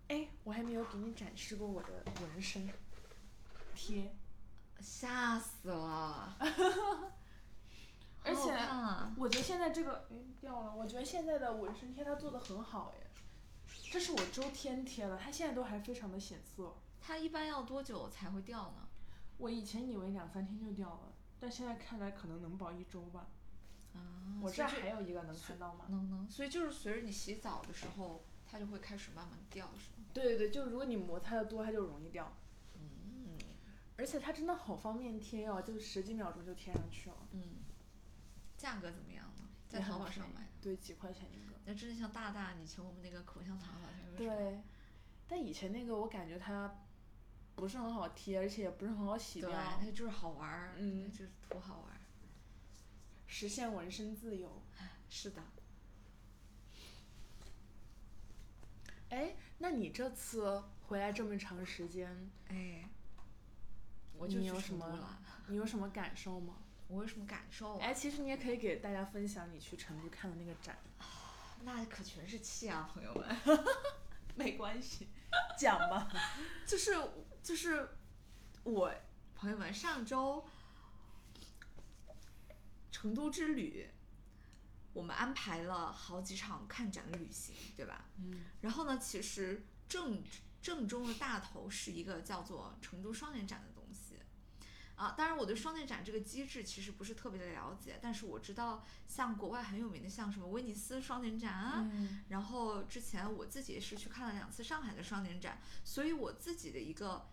哎，我还没有给你展示过我的纹身贴。吓死了！而且我觉得现在这个，哎，掉了。我觉得现在的纹身贴它做的很好耶，这是我周天贴的，它现在都还非常的显色。它一般要多久才会掉呢？我以前以为两三天就掉了，但现在看来可能能保一周吧。啊，我这还有一个能看到吗？能能，所以就是随着你洗澡的时候，它就会开始慢慢掉，是吗？对对对，就如果你摩擦的多，它就容易掉。嗯而且它真的好方便贴哦，就十几秒钟就贴上去了。嗯，价格怎么样呢？在淘宝上买的，对，几块钱一个。那真的像大大以前我们那个口香糖好像对，但以前那个我感觉它不是很好贴，而且也不是很好洗对，掉，它就是好玩儿，嗯就是图好玩儿。实现纹身自由。是的，哎，那你这次回来这么长时间，哎，我就你有什么。你有什么感受吗？我有什么感受啊？哎，其实你也可以给大家分享你去成都看的那个展。那可全是气啊，朋友们。没关系，讲吧。就是就是我朋友们上周成都之旅我们安排了好几场看展的旅行，对吧？嗯然后呢，其实正正中的大头是一个叫做成都双年展的。啊，当然我对双年展这个机制其实不是特别的了解，但是我知道像国外很有名的，像什么威尼斯双年展啊，嗯然后之前我自己也是去看了两次上海的双年展，所以我自己的一个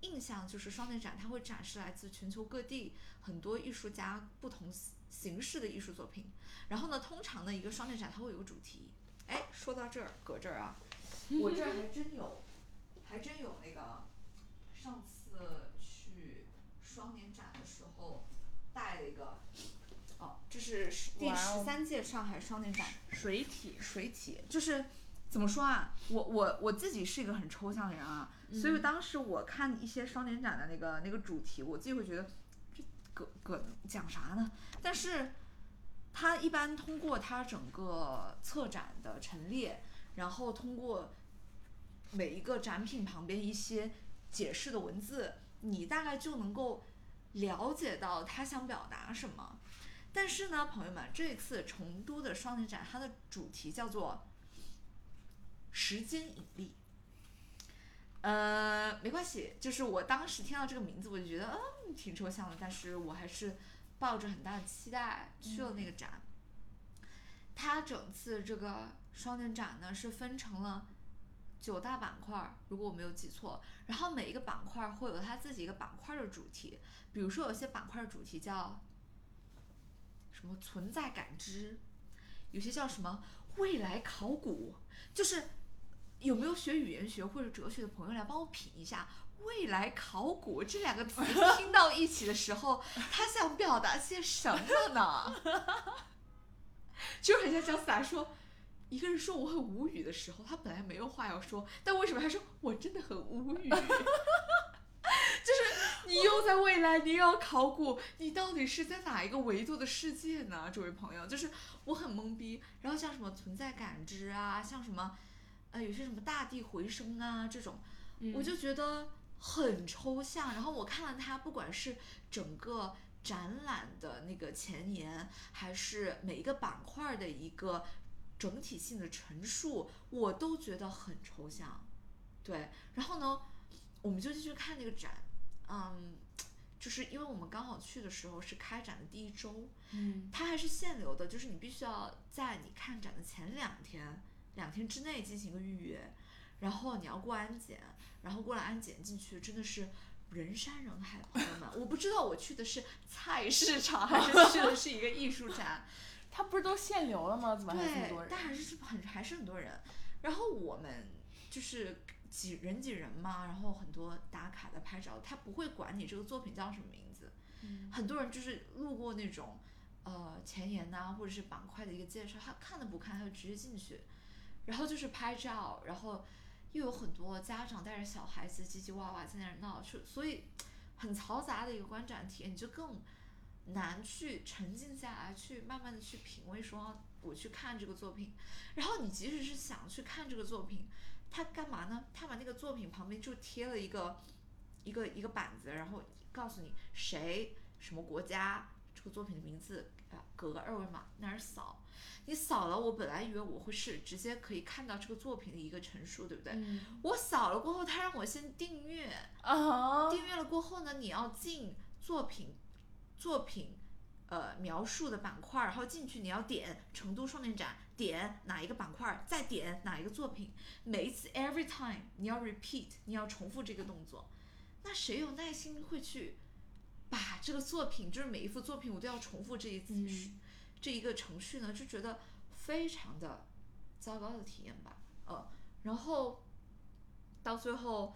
印象就是双年展它会展示来自全球各地很多艺术家不同形式的艺术作品。然后呢，通常呢一个双年展它会有个主题。哎，说到这儿，搁这儿啊，我这儿还真有，还真有那个上次去双年展的时候带了一个。哦，这是第十三届上海双年展水体，水体，就是怎么说啊？我我我自己是一个很抽象的人啊，所以当时我看一些双年展的那个那个主题，我自己会觉得这搁搁讲啥呢？但是它一般通过它整个策展的陈列，然后通过每一个展品旁边一些解释的文字，你大概就能够了解到他想表达什么。但是呢，朋友们，这次成都的双年展，它的主题叫做时间引力。呃，没关系，就是我当时听到这个名字，我就觉得嗯挺抽象的，但是我还是抱着很大的期待去了那个展。它整次这个双年展呢是分成了九大板块儿，如果我没有记错，然后每一个板块儿会有它自己一个板块儿的主题，比如说有些板块儿的主题叫什么存在感知，有些叫什么未来考古，就是有没有学语言学或者哲学的朋友来帮我品一下“未来考古”这两个词 拼到一起的时候，他想表达些什么呢？就是很像姜思达说，一个人说我很无语的时候，他本来没有话要说，但为什么他说我真的很无语？就是你又在未来，你又要考古，你到底是在哪一个维度的世界呢？这位朋友，就是我很懵逼。然后像什么存在感知啊，像什么，呃，有些什么大地回声啊这种，我就觉得很抽象。然后我看了它，不管是整个展览的那个前言，还是每一个板块的一个整体性的陈述，我都觉得很抽象。对，然后呢，我们就继续看那个展，嗯，就是因为我们刚好去的时候是开展的第一周，嗯它还是限流的，就是你必须要在你看展的前两天，两天之内进行一个预约，然后你要过安检，然后过了安检进去真的是人山人海，朋友们，我不知道我去的是菜市场还是去的是一个艺术展，他不是都限流了吗？怎么还这么多，人？但还是很还是很多人。然后我们就是挤人挤人嘛，然后很多打卡的拍照，他不会管你这个作品叫什么名字。嗯很多人就是路过那种呃前沿呐、或者是板块的一个介绍，他看都不看，他就直接进去，然后就是拍照，然后又有很多家长带着小孩子叽叽哇哇在那儿闹，就所以很嘈杂的一个观展体验，你就更难去沉浸下来，去慢慢的去品味，说我去看这个作品。然后你即使是想去看这个作品，他干嘛呢？他把那个作品旁边就贴了一个一个一个板子，然后告诉你谁什么国家，这个作品的名字，啊，隔个二维码那儿扫。你扫了，我本来以为我会是直接可以看到这个作品的一个陈述，对不对？嗯我扫了过后，他让我先订阅，啊，订阅了过后呢，你要进作品作品呃描述的板块儿，然后进去你要点成都双年展，点哪一个板块儿，再点哪一个作品，每一次 every time 你要 repeat，你要重复这个动作。那谁有耐心会去把这个作品，就是每一幅作品我都要重复这一次、嗯这一个程序呢？就觉得非常的糟糕的体验吧。呃，然后到最后，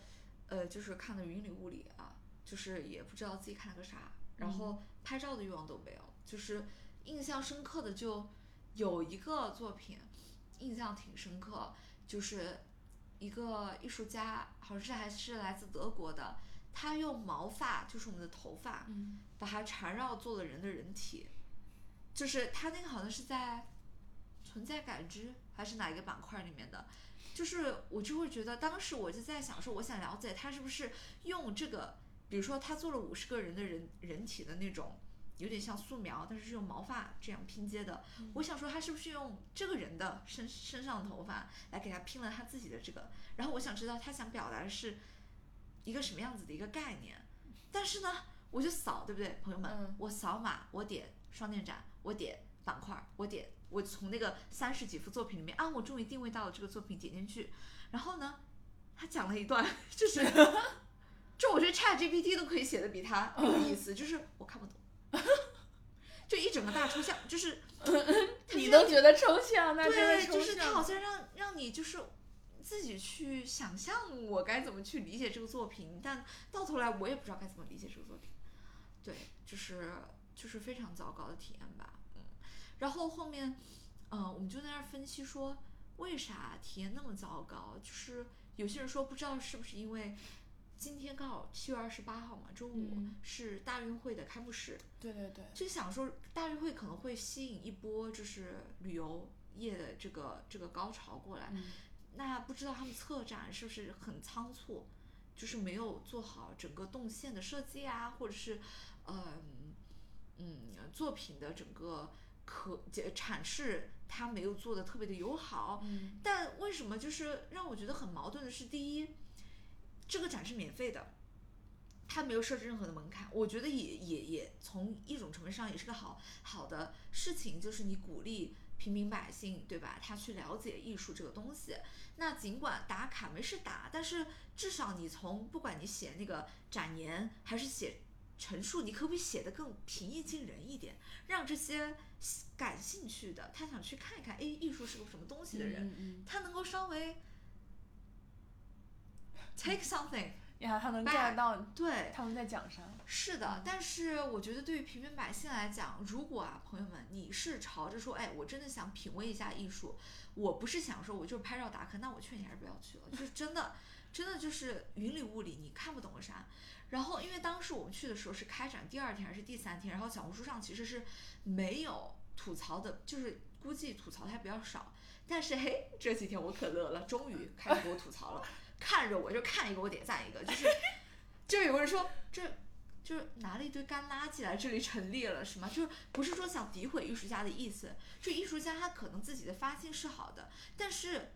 呃，就是看的云里雾里啊，就是也不知道自己看了个啥，然后拍照的欲望都没有。就是印象深刻的就有一个作品，印象挺深刻，就是一个艺术家，好像是还是来自德国的，他用毛发，就是我们的头发，嗯把它缠绕做了人的人体，就是他那个好像是在存在感知还是哪一个板块里面的，就是我就会觉得当时我就在想说，我想了解他是不是用这个，比如说他做了五十个人的人人体的那种有点像素描，但是是用毛发这样拼接的。我想说他是不是用这个人的身身上的头发来给他拼了他自己的这个，然后我想知道他想表达的是一个什么样子的一个概念。但是呢，我就扫，对不对，朋友们？嗯我扫码，我点双电展，我点板块，我点，我从那个三十几幅作品里面啊，我终于定位到了这个作品，点进去，然后呢，他讲了一段，就是，就我觉得 Chat GPT 都可以写的比他有意思，就是我看不懂，就一整个大抽象，就是 你都觉得抽象，那真对，是抽就是他好。像让让你就是自己去想象我该怎么去理解这个作品，但到头来我也不知道该怎么理解这个作品。对，就是就是非常糟糕的体验吧，嗯。然后后面，嗯、我们就在那儿分析说，为啥体验那么糟糕？就是有些人说不知道是不是因为今天刚好七月二十八号嘛，周五、嗯。是大运会的开幕式，对对对，就想说大运会可能会吸引一波就是旅游业的这个这个高潮过来，嗯。那不知道他们策展是不是很仓促，就是没有做好整个动线的设计啊，或者是嗯嗯作品的整个可这阐释他没有做的特别的友好，嗯。但为什么就是让我觉得很矛盾的是，第一，这个展是免费的，它没有设置任何的门槛，我觉得也也也从一种程度上也是个好好的事情，就是你鼓励平民百姓，对吧？他去了解艺术这个东西。那尽管打卡没事打，但是至少你从不管你写那个展言还是写陈述，你可不可以写得更平易近人一点，让这些感兴趣的他想去看一看，哎，艺术是个什么东西的人，嗯嗯他能够稍微 take something，呀，他能 get 到对，他们在讲啥。是的，但是我觉得对于平民百姓来讲，如果啊，朋友们，你是朝着说，哎，我真的想品味一下艺术，我不是想说我就是拍照打卡，那我劝你还是不要去了，就是真的，真的就是云里雾里，你看不懂个啥。然后，因为当时我们去的时候是开展第二天还是第三天，然后小红书上其实是没有吐槽的，就是估计吐槽的还比较少。但是嘿，这几天我可乐了，终于开始给我吐槽了，看着我就看一个我点赞一个，就是 就有个人说这就是拿了一堆干垃圾来这里陈列了，是吗？就是不是说想诋毁艺术家的意思，就艺术家他可能自己的发心是好的，但是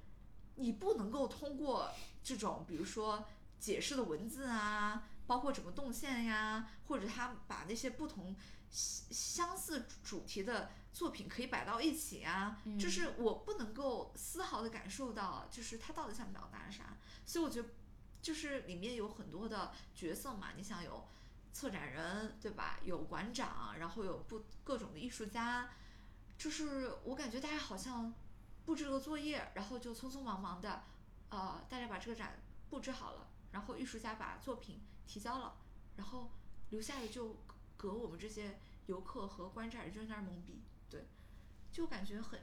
你不能够通过这种比如说解释的文字啊，包括整个动线呀，或者他把那些不同相相似主题的作品可以摆到一起啊，嗯就是我不能够丝毫的感受到，就是他到底想表达啥，所以我觉得就是里面有很多的角色嘛，你想有策展人对吧？有馆长，然后有不各种的艺术家，就是我感觉大家好像布置了个作业，然后就匆匆忙忙的，呃，大家把这个展布置好了，然后艺术家把作品提交了，然后留下的就隔我们这些游客和观展人就在那儿懵逼，对，就感觉很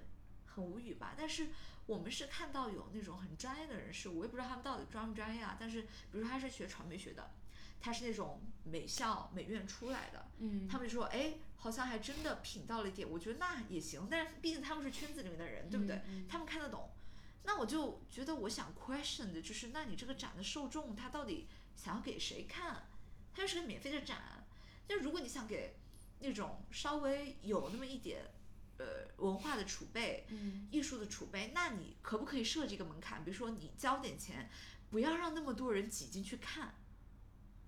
很无语吧。但是我们是看到有那种很专业的人士，我也不知道他们到底专不专业啊。但是比如说他是学传媒学的，他是那种美校美院出来的，嗯他们就说，哎，好像还真的品到了一点，我觉得那也行。但是毕竟他们是圈子里面的人，对不对？嗯嗯他们看得懂。那我就觉得，我想 question 的就是，那你这个展的受众，他到底想要给谁看？它又是个免费的展，那如果你想给那种稍微有那么一点呃文化的储备、嗯艺术的储备，那你可不可以设置一个门槛？比如说你交点钱，不要让那么多人挤进去看，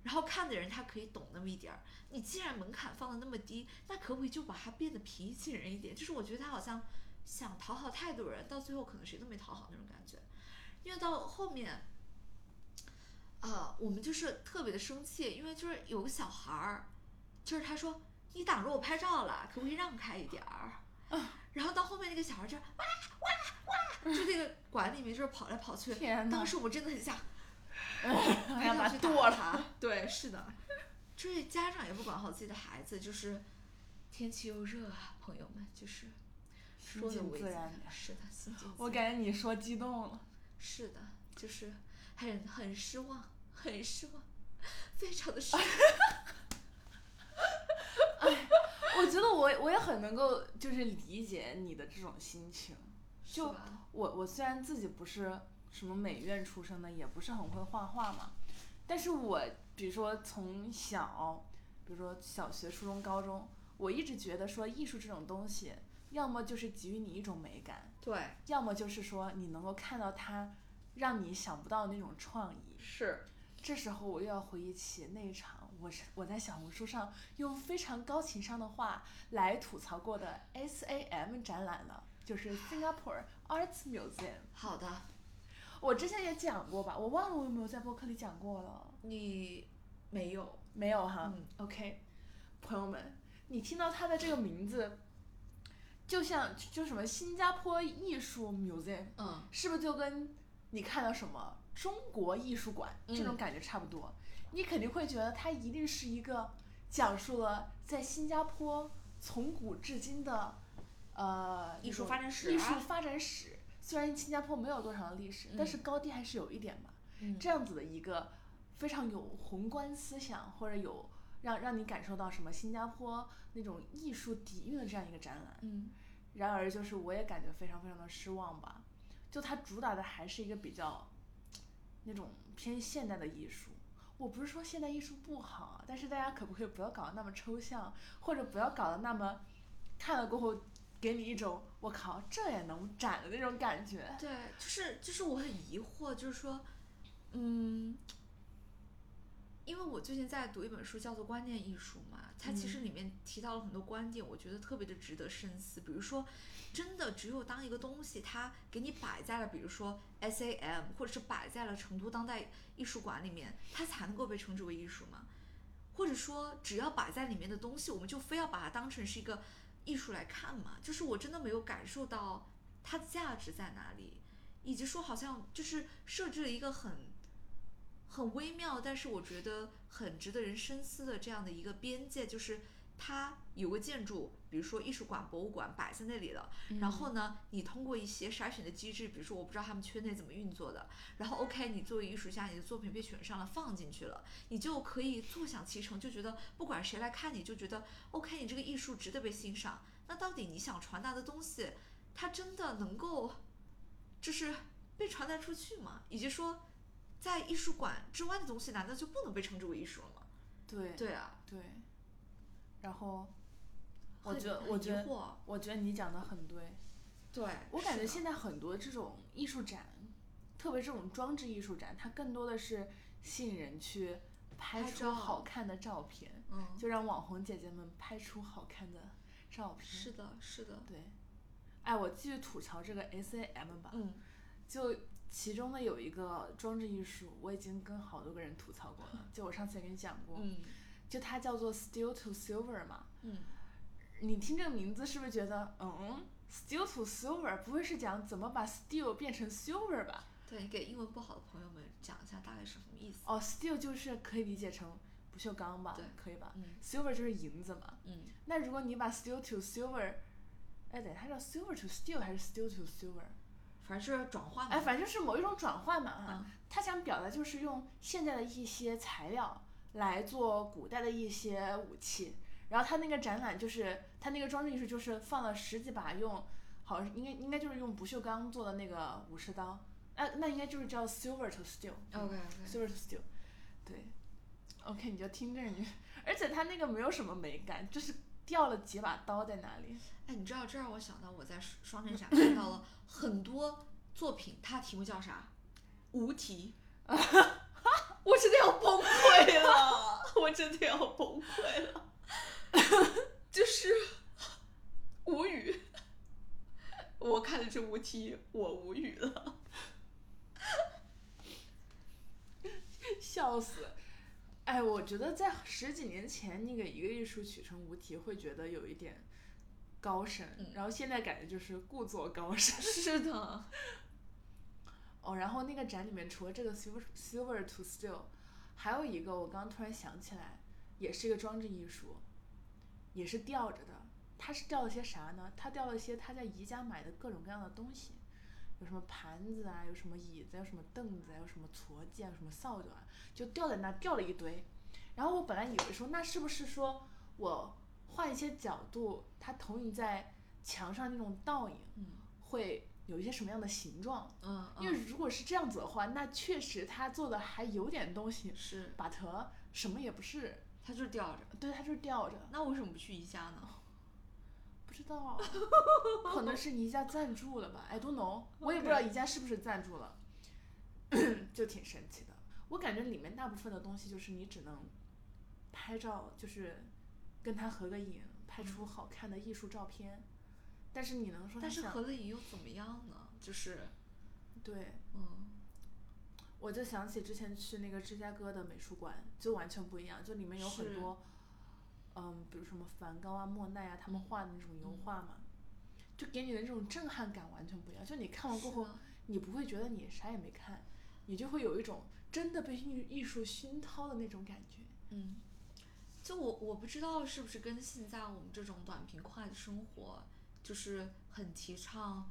然后看的人他可以懂那么一点儿。你既然门槛放的那么低，那可不可以就把它变得平易近人一点？就是我觉得他好像想讨好太多人，到最后可能谁都没讨好那种感觉。因为到后面，呃，我们就是特别的生气，因为就是有个小孩儿，就是他说你挡着我拍照了，可不可以让开一点儿？然后到后面那个小孩就哇哇哇，就那个馆里面就是跑来跑去。天呐当时我真的很想，还要拿去它剁。他。对，是的，就是家长也不管好自己的孩子，就是天气又热啊，朋友们，就是说的自然点是的，心静我感觉你说激动了。是的，就是很很失望，很失望，非常的失望。我觉得我我也很能够就是理解你的这种心情。就我我虽然自己不是什么美院出身的，也不是很会画画嘛，但是我比如说从小，比如说小学、初中、高中，我一直觉得说艺术这种东西，要么就是给予你一种美感，对，要么就是说你能够看到它让你想不到的那种创意。是，这时候我又要回忆起那一场，我是我在小红书上用非常高情商的话来吐槽过的 SAM 展览了，就是 Singapore Arts Museum。好的，我之前也讲过吧，我忘了我有没有在播客里讲过了。你没有，没有哈、嗯 o k 朋友们，你听到它的这个名字，就像就什么新加坡艺术 museum，嗯，是不是就跟你看到什么中国艺术馆这种嗯感觉差不多？你肯定会觉得它一定是一个讲述了在新加坡从古至今的呃艺术发展史啊艺术发展史。虽然新加坡没有多长的历史，但是嗯高低还是有一点嘛。嗯这样子的一个非常有宏观思想，或者有让让你感受到什么新加坡那种艺术底蕴的这样一个展览。嗯然而，就是我也感觉非常非常的失望吧。就它主打的还是一个比较那种偏现代的艺术。我不是说现代艺术不好，但是大家可不可以不要搞得那么抽象，或者不要搞得那么看了过后给你一种我靠这也能展的那种感觉。对，就是就是我很疑惑，就是说，嗯，因为我最近在读一本书，叫做《观念艺术》嘛，它其实里面提到了很多观点，我觉得特别的值得深思。比如说，真的只有当一个东西它给你摆在了，比如说 SAM，或者是摆在了成都当代艺术馆里面，它才能够被称之为艺术吗？或者说，只要摆在里面的东西，我们就非要把它当成是一个艺术来看嘛？就是我真的没有感受到它的价值在哪里，以及说好像就是设置了一个很很微妙，但是我觉得很值得人深思的这样的一个边界，就是它有个建筑，比如说艺术馆、博物馆摆在那里了，然后呢，你通过一些筛选的机制，比如说我不知道他们圈内怎么运作的，然后 OK，你作为艺术家，你的作品被选上了，放进去了，你就可以坐享其成，就觉得不管谁来看你，就觉得 OK，你这个艺术值得被欣赏。那到底你想传达的东西，它真的能够就是被传达出去吗？以及说，在艺术馆之外的东西，难道就不能被称之为艺术了吗？对对啊，对，然后我觉得，我觉得，我觉得你讲的很对。对，我感觉现在很多这种艺术展，特别这种装置艺术展，它更多的是吸引人去拍出好看的照片，嗯，就让网红姐姐们拍出好看的照片。是的，是的，对。哎，我继续吐槽这个 SAM 吧。嗯就其中的有一个装置艺术，我已经跟好多个人吐槽过了。就我上次也跟你讲过，嗯就它叫做 Steel to Silver 嘛。嗯，你听这个名字是不是觉得，嗯，Steel to Silver 不会是讲怎么把 Steel 变成 Silver 吧？对，给英文不好的朋友们讲一下大概是什么意思。哦，Steel 就是可以理解成不锈钢吧对？可以吧嗯？Silver 就是银子嘛。嗯，那如果你把 Steel to Silver，哎，对，它叫 Silver to Steel 还是 Steel to Silver？反正是转换嘛。哎，反正是某一种转换嘛哈。嗯他想表达就是用现在的一些材料来做古代的一些武器，然后他那个展览就是他那个装置艺术就是放了十几把用，好像应该应该就是用不锈钢做的那个武士刀，那那应该就是叫 silver to steel。OK silver to steel，对，OK 你就听着你，而且他那个没有什么美感，就是掉了几把刀在哪里。哎，你知道这让我想到我在双双年展看到了很多作品，它题目叫啥？无题。我真的要崩溃了，我真的要崩溃了，就是无语。我看了这无题，我无语了。笑死！哎，我觉得在十几年前，你给一个艺术取成无题，会觉得有一点高深，嗯然后现在感觉就是故作高深。是的，哦，然后那个展里面除了这个 silver silver to steel，还有一个我刚刚突然想起来，也是一个装置艺术，也是吊着的。它是吊了些啥呢？它吊了些他在宜家买的各种各样的东西，有什么盘子啊，有什么椅子，有什么凳子啊，有什么矬箕啊，有什么扫帚啊，就吊在那吊了一堆。然后我本来以为说，那是不是说我换一些角度，它投影在墙上那种倒影，嗯会有一些什么样的形状？嗯，因为如果是这样子的话，那确实他做的还有点东西是，but 什么也不是。它就是吊着。对，它就是吊着。那为什么不去宜家呢？不知道，可能是宜家赞助了吧？I don't know，我也不知道宜家是不是赞助了，就挺神奇的。我感觉里面大部分的东西就是你只能拍照，就是跟他合个影，拍出好看的艺术照片。但是你能说它但是合了影又怎么样呢？就是，对，嗯，我就想起之前去那个芝加哥的美术馆，就完全不一样，就里面有很多，嗯，比如什么梵高啊、莫奈啊，他们画的那种油嗯画嘛，就给你的那种震撼感完全不一样。就你看完过后你不会觉得你啥也没看，你就会有一种真的被艺艺术熏陶的那种感觉。嗯，就我我不知道是不是跟现在我们这种短平快的生活，就是很提倡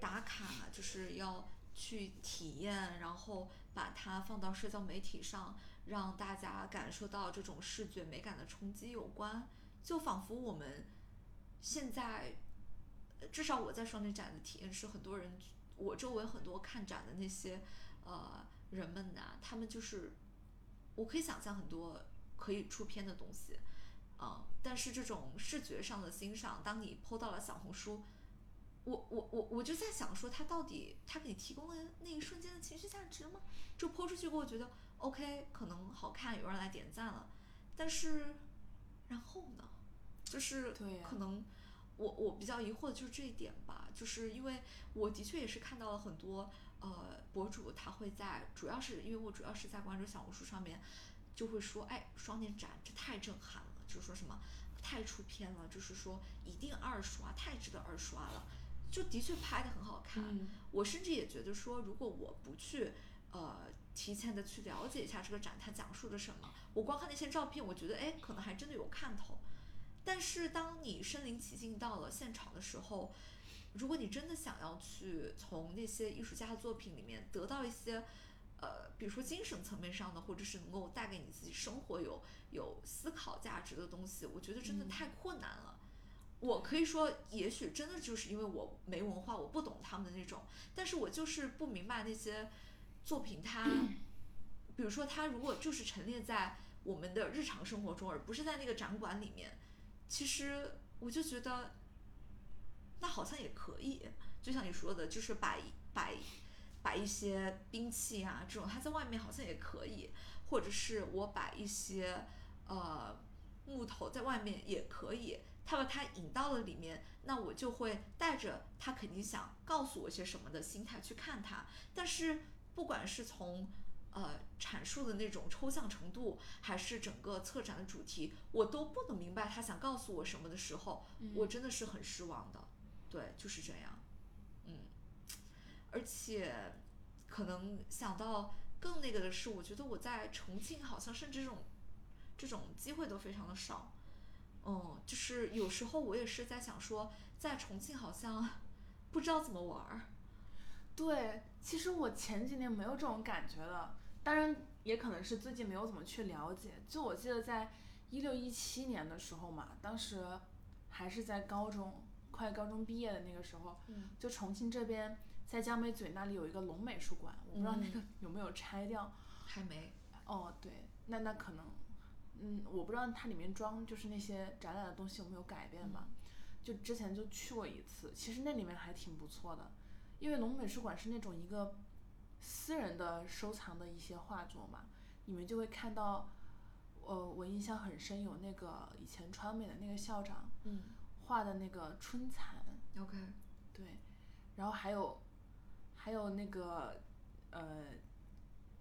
打卡，就是要去体验，然后把它放到社交媒体上，让大家感受到这种视觉美感的冲击有关。就仿佛我们现在，至少我在双年展的体验是，很多人，我周围很多看展的那些呃人们呐、他们就是我可以想象很多可以出片的东西，啊、但是这种视觉上的欣赏，当你 PO 到了小红书，我我我我就在想说，它到底它给你提供的那一瞬间的情绪价值吗？就泼出去过后觉得 OK，可能好看，有人来点赞了，但是然后呢，就是可能我我比较疑惑的就是这一点吧，就是因为我的确也是看到了很多呃博主，他会在主要是因为我主要是在关注小红书上面，就会说，哎，双年展这太震撼了，就是说什么太出片了，就是说一定二刷，太值得二刷了，就的确拍的很好看。嗯。我甚至也觉得说，如果我不去呃提前的去了解一下这个展它讲述的什么，我光看那些照片，我觉得哎，可能还真的有看头。但是当你身临其境到了现场的时候，如果你真的想要去从那些艺术家的作品里面得到一些，呃，比如说精神层面上的，或者是能够带给你自己生活有有思考价值的东西，我觉得真的嗯太困难了。我可以说，也许真的就是因为我没文化，我不懂他们的那种，但是我就是不明白那些作品它，比如说它如果就是陈列在我们的日常生活中，而不是在那个展馆里面，其实我就觉得，那好像也可以，就像你说的，就是摆摆摆一些兵器啊这种，它在外面好像也可以，或者是我摆一些呃木头在外面也可以。他把它引到了里面，那我就会带着他肯定想告诉我些什么的心态去看它。但是不管是从呃阐述的那种抽象程度，还是整个策展的主题，我都不能明白他想告诉我什么的时候，我真的是很失望的。对，就是这样。嗯，而且可能想到更那个的是，我觉得我在重庆好像甚至这种这种机会都非常的少。嗯，就是有时候我也是在想说，在重庆好像 不知道怎么玩儿。对，其实我前几年没有这种感觉的，当然也可能是最近没有怎么去了解。就我记得在一六一七年的时候嘛，当时还是在高中，快高中毕业的那个时候，嗯就重庆这边在江北嘴那里有一个龙美术馆，我不知道那个有没有拆掉。还没。哦，对，那那可能，嗯，我不知道它里面装就是那些展览的东西有没有改变吧。就之前就去过一次，其实那里面还挺不错的，因为龙美术馆是那种一个私人的收藏的一些画作嘛，你们就会看到，呃，我印象很深，有那个以前川美的那个校长嗯画的那个春蚕，，OK。对，然后还有还有那个呃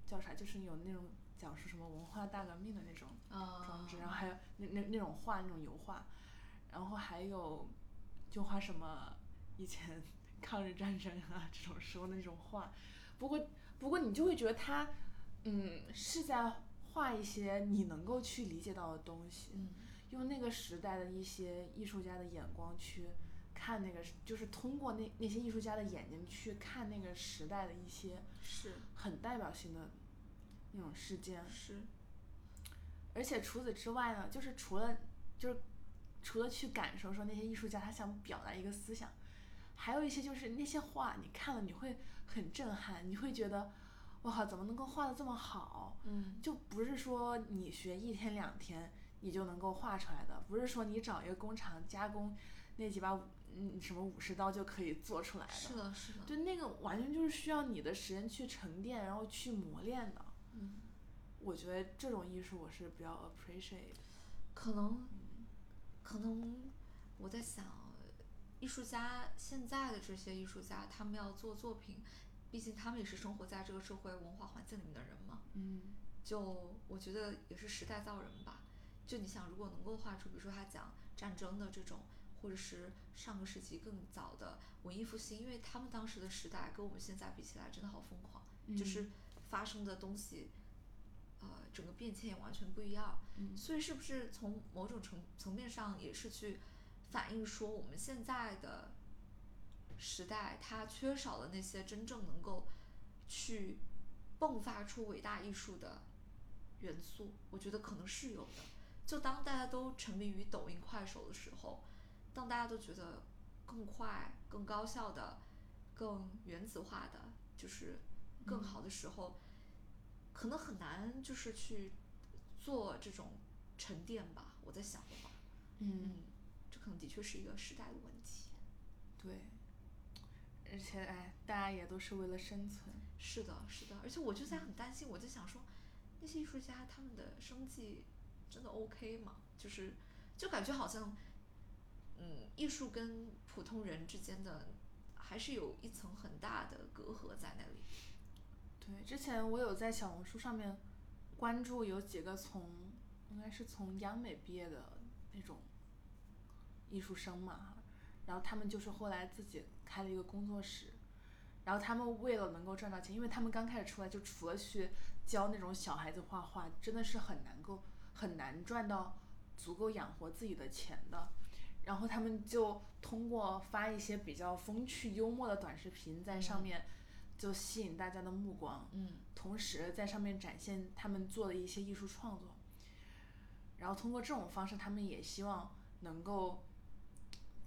叫啥，就是有那种讲述什么文化大革命的那种啊装置，然后还有那那那种画那种油画，然后还有就画什么以前抗日战争啊这种时候的那种画，不过不过你就会觉得他嗯是在画一些你能够去理解到的东西，嗯用那个时代的一些艺术家的眼光去看那个，就是通过那那些艺术家的眼睛去看那个时代的一些是很代表性的那种事件。是。而且除此之外呢，就是除了就是除了去感受说那些艺术家他想表达一个思想，还有一些就是那些画你看了你会很震撼，你会觉得哇靠，怎么能够画的这么好？嗯就不是说你学一天两天你就能够画出来的，不是说你找一个工厂加工那几把嗯什么武士刀就可以做出来的。是的，是的。对，那个完全就是需要你的时间去沉淀，然后去磨练的。嗯，我觉得这种艺术我是比较 appreciate。可能，可能我在想，艺术家现在的这些艺术家，他们要做作品，毕竟他们也是生活在这个社会文化环境里面的人嘛。嗯就我觉得也是时代造人吧。就你想，如果能够画出，比如说他讲战争的这种，或者是上个世纪更早的文艺复兴，因为他们当时的时代跟我们现在比起来，真的好疯狂，就是发生的东西，呃，整个变迁也完全不一样。嗯所以是不是从某种层层面上也是去反映说我们现在的时代，它缺少了那些真正能够去迸发出伟大艺术的元素？我觉得可能是有的。就当大家都沉迷于抖音、快手的时候，当大家都觉得更快、更高效的、更原子化的，就是更好的时候，可能很难就是去做这种沉淀吧。我在想的话，嗯，这可能的确是一个时代的问题。对。而且哎，大家也都是为了生存。是的，是的，而且我就在很担心，我就想说，那些艺术家他们的生计真的 OK 吗？就是就感觉好像，嗯，艺术跟普通人之间的还是有一层很大的隔阂在那里。对，之前我有在小红书上面关注有几个从应该是从央美毕业的那种艺术生嘛，然后他们就是后来自己开了一个工作室，然后他们为了能够赚到钱，因为他们刚开始出来就除了去教那种小孩子画画，真的是很难够很难赚到足够养活自己的钱的。然后他们就通过发一些比较风趣幽默的短视频在上面，就吸引大家的目光。嗯同时在上面展现他们做的一些艺术创作，然后通过这种方式，他们也希望能够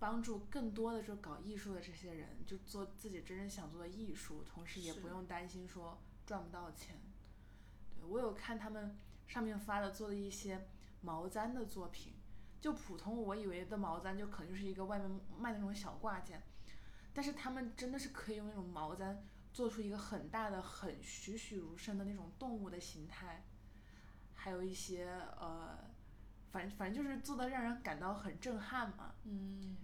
帮助更多的就搞艺术的这些人，就做自己真正想做的艺术，同时也不用担心说赚不到钱。对我有看他们上面发的做的一些毛毡的作品，就普通我以为的毛毡就可能就是一个外面卖那种小挂件，但是他们真的是可以用那种毛毡。做出一个很大的、很栩栩如生的那种动物的形态，还有一些呃，反正反正就是做的让人感到很震撼嘛。嗯，对，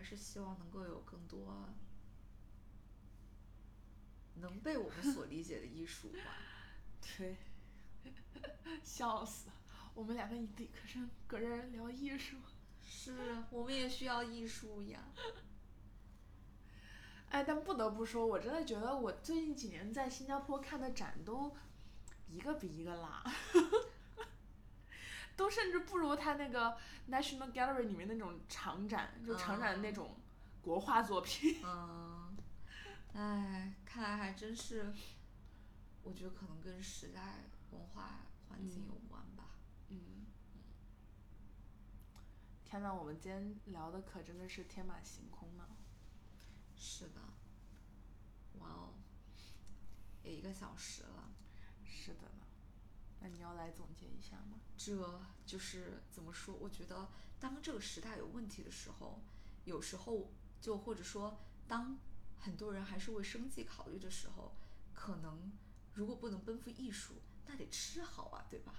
还是希望能够有更多能被我们所理解的艺术吧。对，笑死！我们两个理科生搁这儿聊艺术。是，我们也需要艺术呀。哎，但不得不说，我真的觉得我最近几年在新加坡看的展都一个比一个拉，都甚至不如他那个 National Gallery 里面那种长展，就长展的那种国画作品。嗯，哎，看来还真是，我觉得可能跟时代文化环境有关吧。嗯，天呐，我们今天聊的可真的是天马行空呢。是的，哇哦，也一个小时了。是的呢，那你要来总结一下吗？这就是怎么说？我觉得当这个时代有问题的时候，有时候就或者说当很多人还是为生计考虑的时候，可能如果不能奔赴艺术，那得吃好啊，对吧？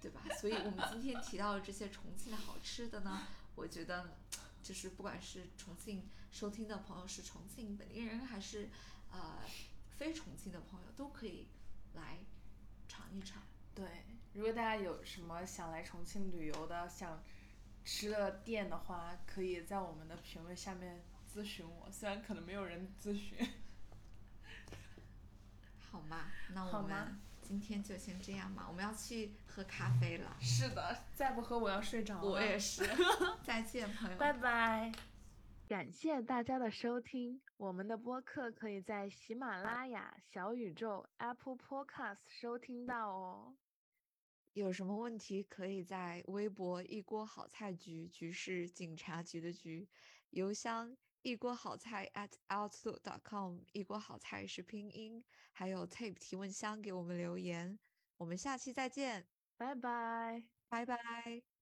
对吧？所以我们今天提到的这些重庆的好吃的呢，我觉得就是不管是重庆收听的朋友是重庆本地人，还是呃非重庆的朋友，都可以来一场。对，如果大家有什么想来重庆旅游的、想吃的店的话，可以在我们的评论下面咨询我，虽然可能没有人咨询。好嘛，那我们今天就先这样吧，我们要去喝咖啡了。是的，再不喝我要睡着了。我也是，再见，朋友。拜拜。感谢大家的收听，我们的播客可以在喜马拉雅、小宇宙、Apple Podcast 收听到哦。有什么问题可以在微博“一锅好菜局”局是警察局的局，邮箱一锅好菜 at outlook.com，一锅好菜是拼音，还有 tape 提问箱给我们留言。我们下期再见，拜拜。拜拜。